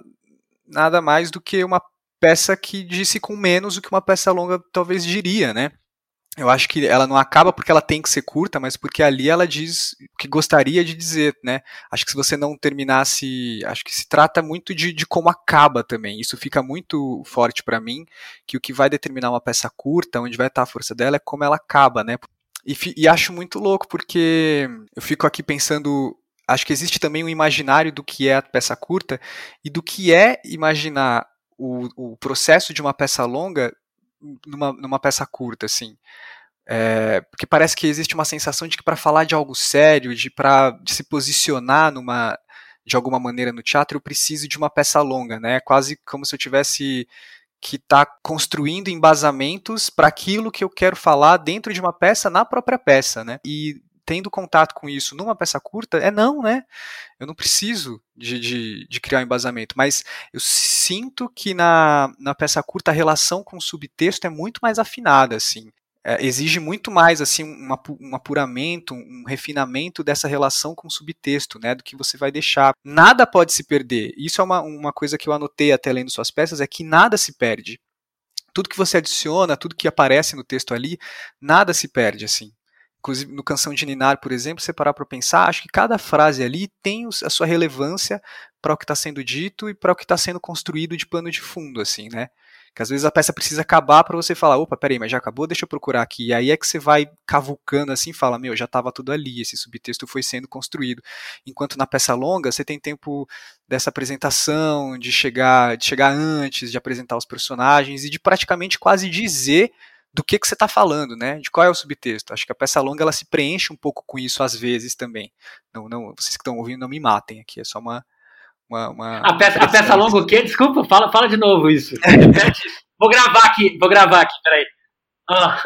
nada mais do que uma peça que disse com menos do que uma peça longa talvez diria, né? Eu acho que ela não acaba porque ela tem que ser curta, mas porque ali ela diz o que gostaria de dizer, né? Acho que se você não terminasse, acho que se trata muito de, de como acaba também. Isso fica muito forte para mim, que o que vai determinar uma peça curta, onde vai estar a força dela, é como ela acaba, né? E, e acho muito louco porque eu fico aqui pensando acho que existe também um imaginário do que é a peça curta e do que é imaginar o, o processo de uma peça longa numa, numa peça curta, assim. É, porque parece que existe uma sensação de que para falar de algo sério, de para se posicionar numa de alguma maneira no teatro, eu preciso de uma peça longa, né? Quase como se eu tivesse que estar tá construindo embasamentos para aquilo que eu quero falar dentro de uma peça, na própria peça, né? E tendo contato com isso numa peça curta, é não, né? Eu não preciso de, de, de criar um embasamento, mas eu sinto que na, na peça curta a relação com o subtexto é muito mais afinada, assim. É, exige muito mais assim um, um apuramento, um refinamento dessa relação com o subtexto, né, do que você vai deixar. Nada pode se perder. Isso é uma, uma coisa que eu anotei até lendo suas peças, é que nada se perde. Tudo que você adiciona, tudo que aparece no texto ali, nada se perde, assim. Inclusive, no Canção de Ninar, por exemplo, você parar para pensar, acho que cada frase ali tem a sua relevância para o que está sendo dito e para o que está sendo construído de pano de fundo, assim, né? Que às vezes a peça precisa acabar para você falar, opa, peraí, mas já acabou, deixa eu procurar aqui. E aí é que você vai cavucando assim fala, meu, já estava tudo ali, esse subtexto foi sendo construído. Enquanto na peça longa você tem tempo dessa apresentação, de chegar, de chegar antes, de apresentar os personagens e de praticamente quase dizer do que, que você está falando, né? De qual é o subtexto. Acho que a peça longa ela se preenche um pouco com isso às vezes também. Não, não, vocês que estão ouvindo não me matem aqui, é só uma. uma, uma a, peça, a peça longa o quê? Desculpa, fala, fala de novo isso. vou gravar aqui, vou gravar aqui, peraí. Ah.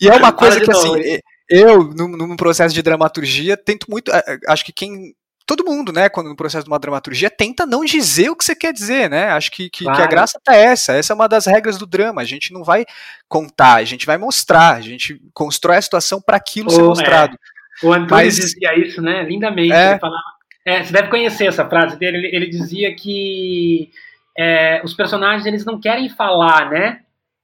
E é uma coisa que assim, eu, no, no processo de dramaturgia, tento muito. Acho que quem todo mundo, né, quando no processo de uma dramaturgia, tenta não dizer o que você quer dizer, né? Acho que, que, claro. que, a graça tá essa. Essa é uma das regras do drama. A gente não vai contar, a gente vai mostrar, a gente constrói a situação para aquilo ser mostrado. É. O Antônio Mas, dizia isso, né? Lindamente. É, ele falava, é, você deve conhecer essa frase dele. Ele, ele dizia que é, os personagens eles não querem falar, né?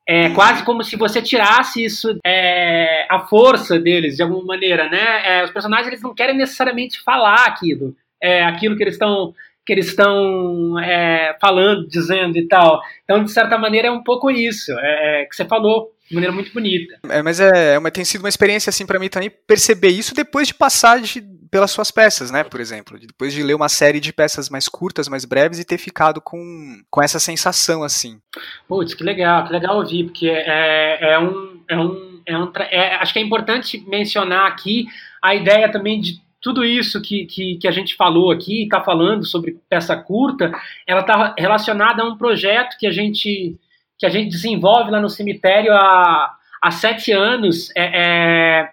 É uhum. quase como se você tirasse isso, é, a força deles, de alguma maneira, né? É, os personagens eles não querem necessariamente falar aquilo, é, aquilo que eles estão que eles estão é, falando, dizendo e tal. Então, de certa maneira, é um pouco isso é, é que você falou de maneira muito bonita. É, mas é, é tem sido uma experiência assim para mim também perceber isso depois de passar de, pelas suas peças, né? Por exemplo, depois de ler uma série de peças mais curtas, mais breves e ter ficado com, com essa sensação assim. Putz, que legal, que legal ouvir, porque é, é um, é um, é um é, acho que é importante mencionar aqui a ideia também de tudo isso que, que, que, a gente falou aqui, está falando sobre peça curta, ela está relacionada a um projeto que a gente, que a gente desenvolve lá no cemitério há, há sete anos, é, é,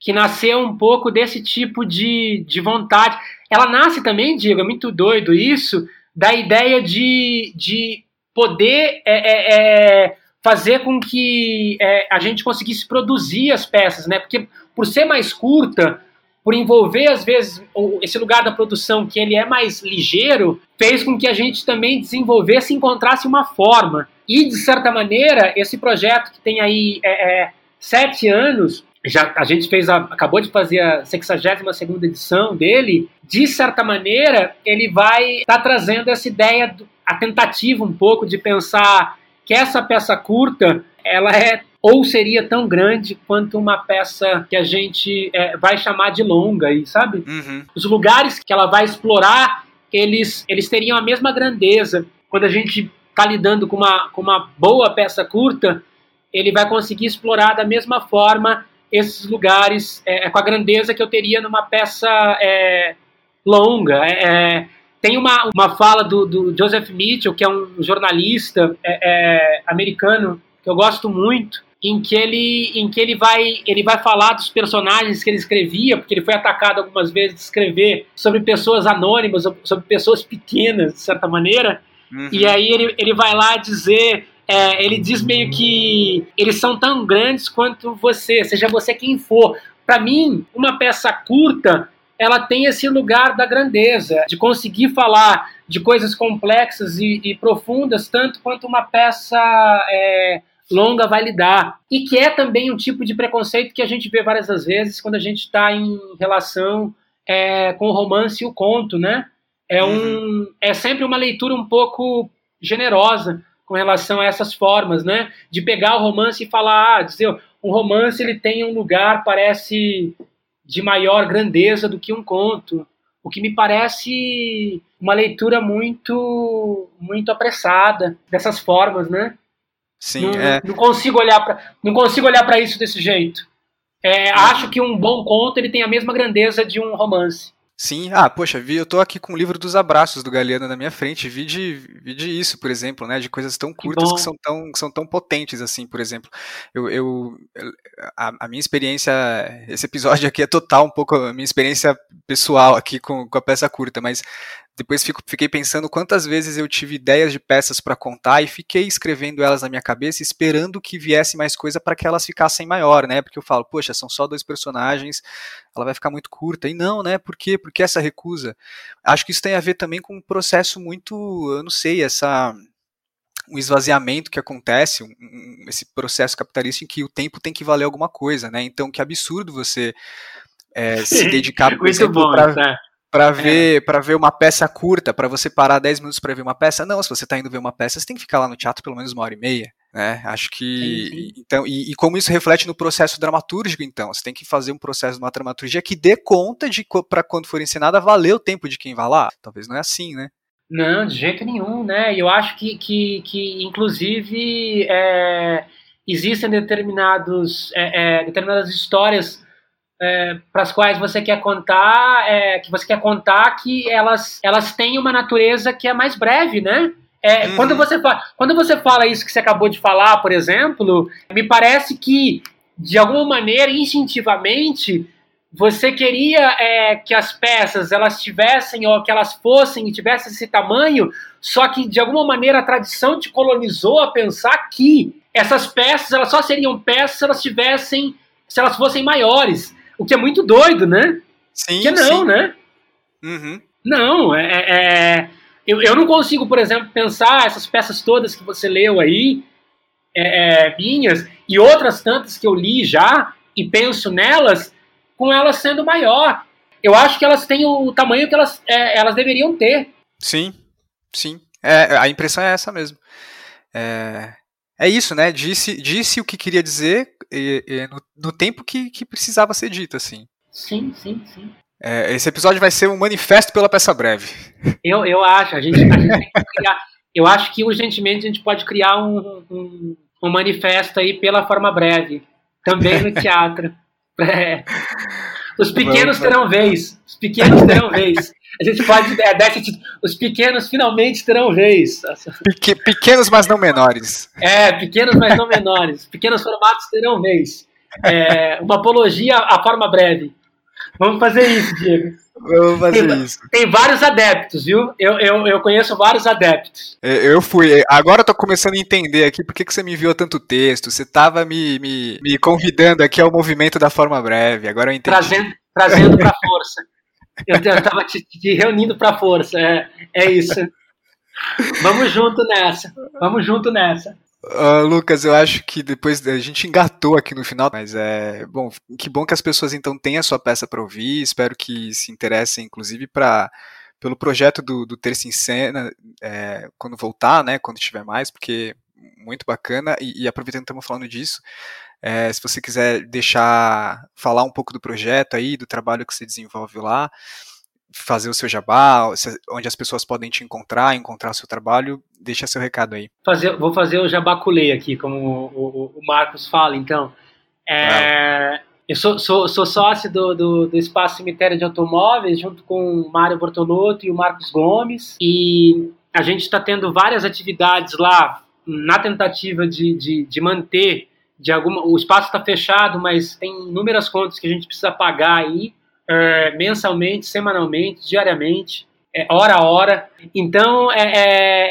que nasceu um pouco desse tipo de, de vontade. Ela nasce também, Diego, é muito doido isso, da ideia de, de poder é, é, é fazer com que é, a gente conseguisse produzir as peças, né? Porque por ser mais curta, por envolver às vezes esse lugar da produção que ele é mais ligeiro, fez com que a gente também desenvolvesse e encontrasse uma forma. E de certa maneira, esse projeto que tem aí é, é, sete anos, já a gente fez a, acabou de fazer a 62 segunda edição dele, de certa maneira, ele vai estar tá trazendo essa ideia, a tentativa um pouco de pensar que essa peça curta, ela é ou seria tão grande quanto uma peça que a gente é, vai chamar de longa, e sabe? Uhum. Os lugares que ela vai explorar, eles, eles teriam a mesma grandeza. Quando a gente está lidando com uma, com uma boa peça curta, ele vai conseguir explorar da mesma forma esses lugares é, é com a grandeza que eu teria numa peça é, longa. É, é, tem uma, uma fala do, do, Joseph Mitchell, que é um jornalista é, americano que eu gosto muito, em que ele em que ele vai ele vai falar dos personagens que ele escrevia, porque ele foi atacado algumas vezes de escrever sobre pessoas anônimas, sobre pessoas pequenas, de certa maneira. Uhum. E aí ele, ele vai lá dizer é, ele diz meio que eles são tão grandes quanto você, seja você quem for. Para mim, uma peça curta, ela tem esse lugar da grandeza, de conseguir falar de coisas complexas e, e profundas, tanto quanto uma peça é, longa vai lidar. E que é também um tipo de preconceito que a gente vê várias das vezes quando a gente está em relação é, com o romance e o conto, né? É, um, uhum. é sempre uma leitura um pouco generosa com relação a essas formas, né? De pegar o romance e falar, ah, dizer, um romance ele tem um lugar, parece, de maior grandeza do que um conto. O que me parece uma leitura muito muito apressada dessas formas, né? Sim, não, é... não consigo olhar para não consigo olhar para isso desse jeito. É, acho que um bom conto ele tem a mesma grandeza de um romance. Sim, ah, poxa, vi, eu tô aqui com o livro dos abraços do Galeano na minha frente, vi de, vi de isso, por exemplo, né, de coisas tão curtas que, que são, tão, que são tão potentes, assim, por exemplo. Eu, eu a, a, minha experiência, esse episódio aqui é total um pouco a minha experiência pessoal aqui com, com a peça curta, mas depois fico, fiquei pensando quantas vezes eu tive ideias de peças para contar e fiquei escrevendo elas na minha cabeça, esperando que viesse mais coisa para que elas ficassem maior, né? Porque eu falo, poxa, são só dois personagens, ela vai ficar muito curta. E não, né? Por quê? Por que essa recusa? Acho que isso tem a ver também com um processo muito, eu não sei, essa um esvaziamento que acontece, um, um, esse processo capitalista em que o tempo tem que valer alguma coisa, né? Então, que absurdo você é, se dedicar, por exemplo, para para é. ver, é. para ver uma peça curta, para você parar 10 minutos para ver uma peça. Não, se você está indo ver uma peça, você tem que ficar lá no teatro pelo menos uma hora e meia. Né? Acho que. Sim, sim. Então, e, e, como isso reflete no processo dramatúrgico, então? Você tem que fazer um processo de uma dramaturgia que dê conta de para quando for ensinada valer o tempo de quem vai lá. Talvez não é assim, né? Não, de jeito nenhum, né? Eu acho que, que, que inclusive, é, existem determinados, é, é determinadas histórias é, para as quais você quer contar, é, que você quer contar que elas, elas têm uma natureza que é mais breve, né? É, uhum. quando, você fala, quando você fala isso que você acabou de falar, por exemplo, me parece que, de alguma maneira, instintivamente, você queria é, que as peças elas tivessem ou que elas fossem e tivessem esse tamanho, só que de alguma maneira a tradição te colonizou a pensar que essas peças elas só seriam peças se elas tivessem se elas fossem maiores. O que é muito doido, né? Sim. Que não, sim. né? Uhum. Não, é, é, é, eu, eu não consigo, por exemplo, pensar essas peças todas que você leu aí, é, é, minhas, e outras tantas que eu li já, e penso nelas, com elas sendo maior. Eu acho que elas têm o tamanho que elas, é, elas deveriam ter. Sim, sim. É, a impressão é essa mesmo. É, é isso, né? Disse, disse o que queria dizer e, e no, no, tempo que, que precisava ser dito, assim. Sim, sim, sim. É, esse episódio vai ser um manifesto pela peça breve. Eu, eu acho, a gente, a gente tem que criar. Eu acho que urgentemente a gente pode criar um, um, um manifesto aí pela forma breve, também no teatro. É. Os pequenos terão vez. Os pequenos terão vez. A gente pode é, dar esse título. Os pequenos finalmente terão vez. Peque, pequenos, mas não menores. É, pequenos, mas não menores. Pequenos formatos terão vez. É, uma apologia à forma breve. Vamos fazer isso, Diego. Vamos fazer tem, isso. Tem vários adeptos, viu? Eu, eu, eu conheço vários adeptos. É, eu fui. Agora eu tô começando a entender aqui por que, que você me enviou tanto texto. Você tava me, me, me convidando aqui ao movimento da forma breve. Agora eu entendi. Trazendo, trazendo pra força. Eu, eu tava te, te reunindo pra força. É, é isso. Vamos junto nessa. Vamos junto nessa. Uh, Lucas, eu acho que depois a gente engatou aqui no final, mas é bom. Que bom que as pessoas então têm a sua peça para ouvir. Espero que se interessem, inclusive, para pelo projeto do, do Terça em Cena é, quando voltar, né? Quando tiver mais, porque muito bacana. E, e aproveitando que estamos falando disso, é, se você quiser deixar falar um pouco do projeto aí, do trabalho que você desenvolve lá, fazer o seu jabá, onde as pessoas podem te encontrar, encontrar o seu trabalho, deixa seu recado aí. Fazer, vou fazer o jabaculei aqui, como o, o, o Marcos fala, então. É, eu sou, sou, sou sócio do, do, do, Espaço Cemitério de Automóveis, junto com o Mário Bortolotto e o Marcos Gomes, e a gente está tendo várias atividades lá na tentativa de, de, de manter de alguma. O espaço está fechado, mas tem inúmeras contas que a gente precisa pagar aí é, mensalmente, semanalmente, diariamente, é, hora a hora. Então é,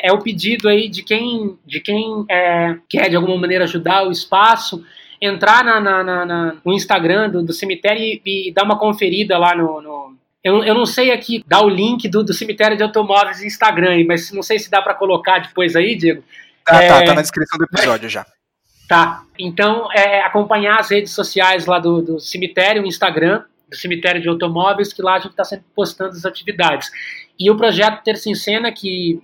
é, é, o pedido aí de quem, de quem é, quer de alguma maneira ajudar o espaço, entrar na, na, na, na no Instagram do, do cemitério e, e, dar uma conferida lá no. no eu, eu não sei aqui dar o link do, do cemitério de automóveis no Instagram, mas não sei se dá para colocar depois aí, Diego. Ah, tá, tá na descrição do episódio já. Tá. Então, é, acompanhar as redes sociais lá do, do cemitério, o Instagram, do cemitério de automóveis, que lá a gente está sempre postando as atividades. E o projeto Terça em Cena, que,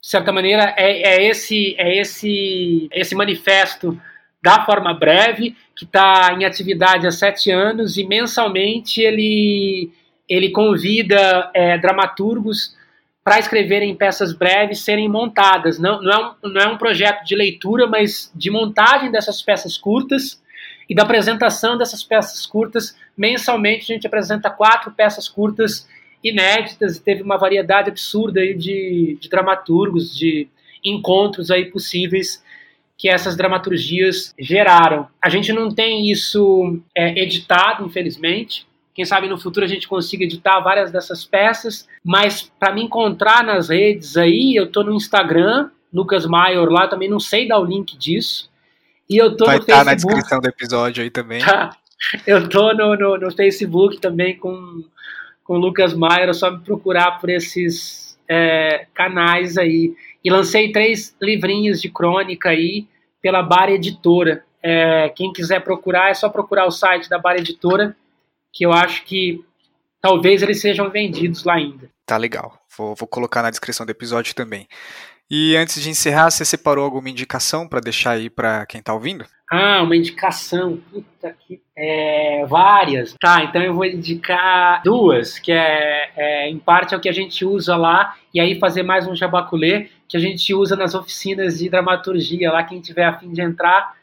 de certa maneira, é, é esse, é esse, esse manifesto da forma breve, que está em atividade há sete anos, e mensalmente ele, ele convida é, dramaturgos para escreverem peças breves serem montadas. Não, não, é um, não é um projeto de leitura, mas de montagem dessas peças curtas e da apresentação dessas peças curtas. Mensalmente a gente apresenta quatro peças curtas inéditas, teve uma variedade absurda aí de, de dramaturgos, de encontros aí possíveis que essas dramaturgias geraram. A gente não tem isso é, editado, infelizmente. Quem sabe no futuro a gente consiga editar várias dessas peças, mas para me encontrar nas redes aí, eu tô no Instagram, Lucas Maior lá, também não sei dar o link disso. E eu tô Vai no estar Facebook. na descrição do episódio aí também. Eu tô no, no, no, Facebook também com, com o Lucas Maior, é só me procurar por esses é, canais aí. E lancei três livrinhos de crônica aí pela Bar Editora. É, quem quiser procurar, é só procurar o site da Bar Editora, que eu acho que talvez eles sejam vendidos lá ainda. Tá legal. Vou, vou colocar na descrição do episódio também. E antes de encerrar, você separou alguma indicação para deixar aí para quem tá ouvindo? Ah, uma indicação. Puta que. É, várias. Tá, então eu vou indicar duas, que é, é, em parte é o que a gente usa lá, e aí fazer mais um jabaculê, que a gente usa nas oficinas de dramaturgia lá. Quem tiver afim de entrar,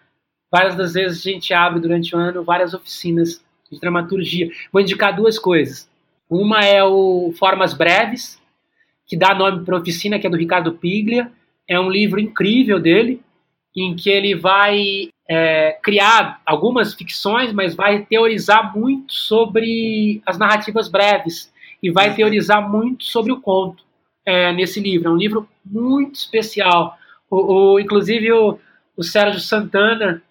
várias das vezes a gente abre durante o ano várias oficinas de dramaturgia. Vou indicar duas coisas. Uma é o Formas Breves, que dá nome para a oficina, que é do Ricardo Piglia. É um livro incrível dele, em que ele vai é, criar algumas ficções, mas vai teorizar muito sobre as narrativas breves e vai teorizar muito sobre o conto é, nesse livro. É um livro muito especial. O, o inclusive o, o, Sérgio Santana,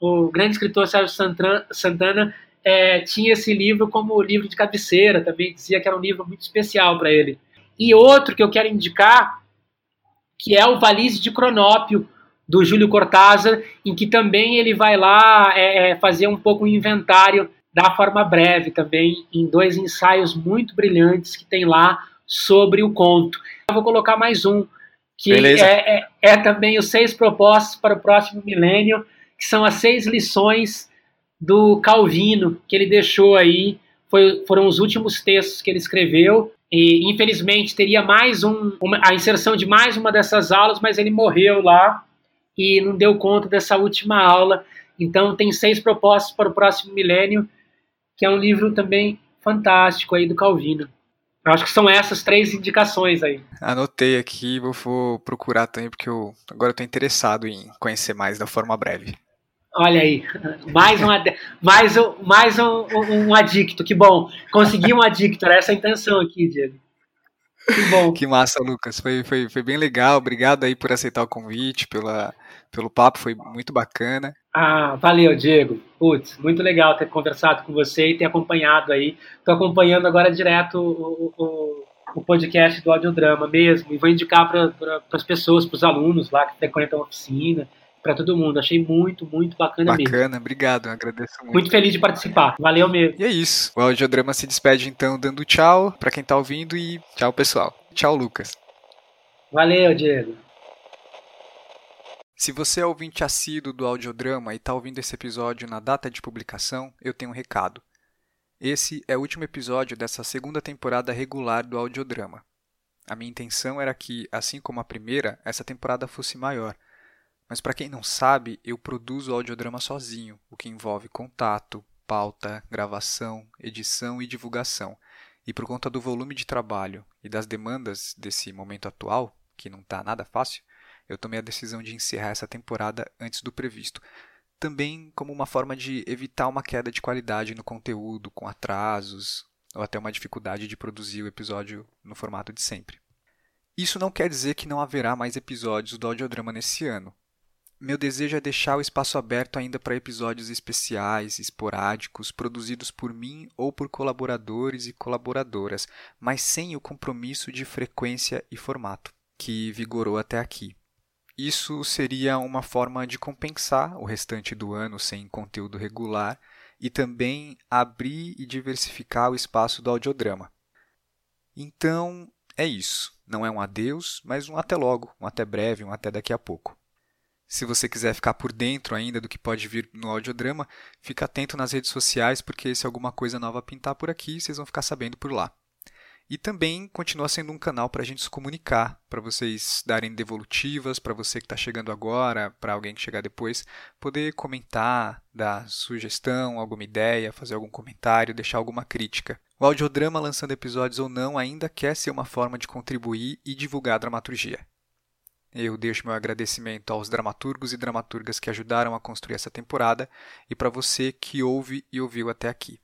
o grande escritor Sérgio Santana, Santana é, tinha esse livro como livro de cabeceira, também dizia que era um livro muito especial para ele. E outro que eu quero indicar, que é o Valise de Cronópio, do Júlio Cortázar, em que também ele vai lá é, fazer um pouco um inventário da forma breve também, em dois ensaios muito brilhantes que tem lá sobre o conto. Eu vou colocar mais um, que é, é, é, também os seis propostas para o próximo milênio, que são as seis lições do Calvino, que ele deixou aí, foi, foram os últimos textos que ele escreveu, e infelizmente teria mais um, uma, a inserção de mais uma dessas aulas, mas ele morreu lá e não deu conta dessa última aula. Então tem seis propostas para o próximo milênio, que é um livro também fantástico aí do Calvino. Eu acho que são essas três indicações aí. Anotei aqui, vou, vou procurar também, porque eu agora estou interessado em conhecer mais da forma breve. Olha aí, mais um, mais um, mais um, um, um adicto, que bom. Consegui um adicto, era essa a intenção aqui, Diego. Que bom. Que massa, Lucas. Foi, foi, foi bem legal. Obrigado aí por aceitar o convite, pela, pelo papo, foi muito bacana. Ah, valeu, Diego. Putz, muito legal ter conversado com você e ter acompanhado aí. Estou acompanhando agora direto o, o, o, podcast do Audiodrama mesmo, e vou indicar para pra, as pessoas, para os alunos lá que frequentam a oficina, para todo mundo. Achei muito, muito bacana, bacana mesmo. Bacana, obrigado, agradeço muito. Muito feliz de participar. Valeu mesmo. E é isso. O Audiodrama se despede então dando tchau para quem está ouvindo e tchau, pessoal. Tchau, Lucas. Valeu, Diego. Se você é ouvinte assíduo do audiodrama e está ouvindo esse episódio na data de publicação, eu tenho um recado. Esse é o último episódio dessa segunda temporada regular do audiodrama. A minha intenção era que, assim como a primeira, essa temporada fosse maior. Mas para quem não sabe, eu produzo audiodrama sozinho, o que envolve contato, pauta, gravação, edição e divulgação. E por conta do volume de trabalho e das demandas desse momento atual, que não está nada fácil, eu tomei a decisão de encerrar essa temporada antes do previsto. Também como uma forma de evitar uma queda de qualidade no conteúdo, com atrasos, ou até uma dificuldade de produzir o episódio no formato de sempre. Isso não quer dizer que não haverá mais episódios do audiodrama nesse ano. Meu desejo é deixar o espaço aberto ainda para episódios especiais, esporádicos, produzidos por mim ou por colaboradores e colaboradoras, mas sem o compromisso de frequência e formato que vigorou até aqui. Isso seria uma forma de compensar o restante do ano sem conteúdo regular e também abrir e diversificar o espaço do audiodrama. Então, é isso. Não é um adeus, mas um até logo, um até breve, um até daqui a pouco. Se você quiser ficar por dentro ainda do que pode vir no audiodrama, fica atento nas redes sociais, porque se alguma coisa nova pintar por aqui, vocês vão ficar sabendo por lá. E também continua sendo um canal para a gente se comunicar, para vocês darem devolutivas, para você que está chegando agora, para alguém que chegar depois, poder comentar, dar sugestão, alguma ideia, fazer algum comentário, deixar alguma crítica. O audiodrama, lançando episódios ou não, ainda quer ser uma forma de contribuir e divulgar a dramaturgia. Eu deixo meu agradecimento aos dramaturgos e dramaturgas que ajudaram a construir essa temporada e para você que ouve e ouviu até aqui.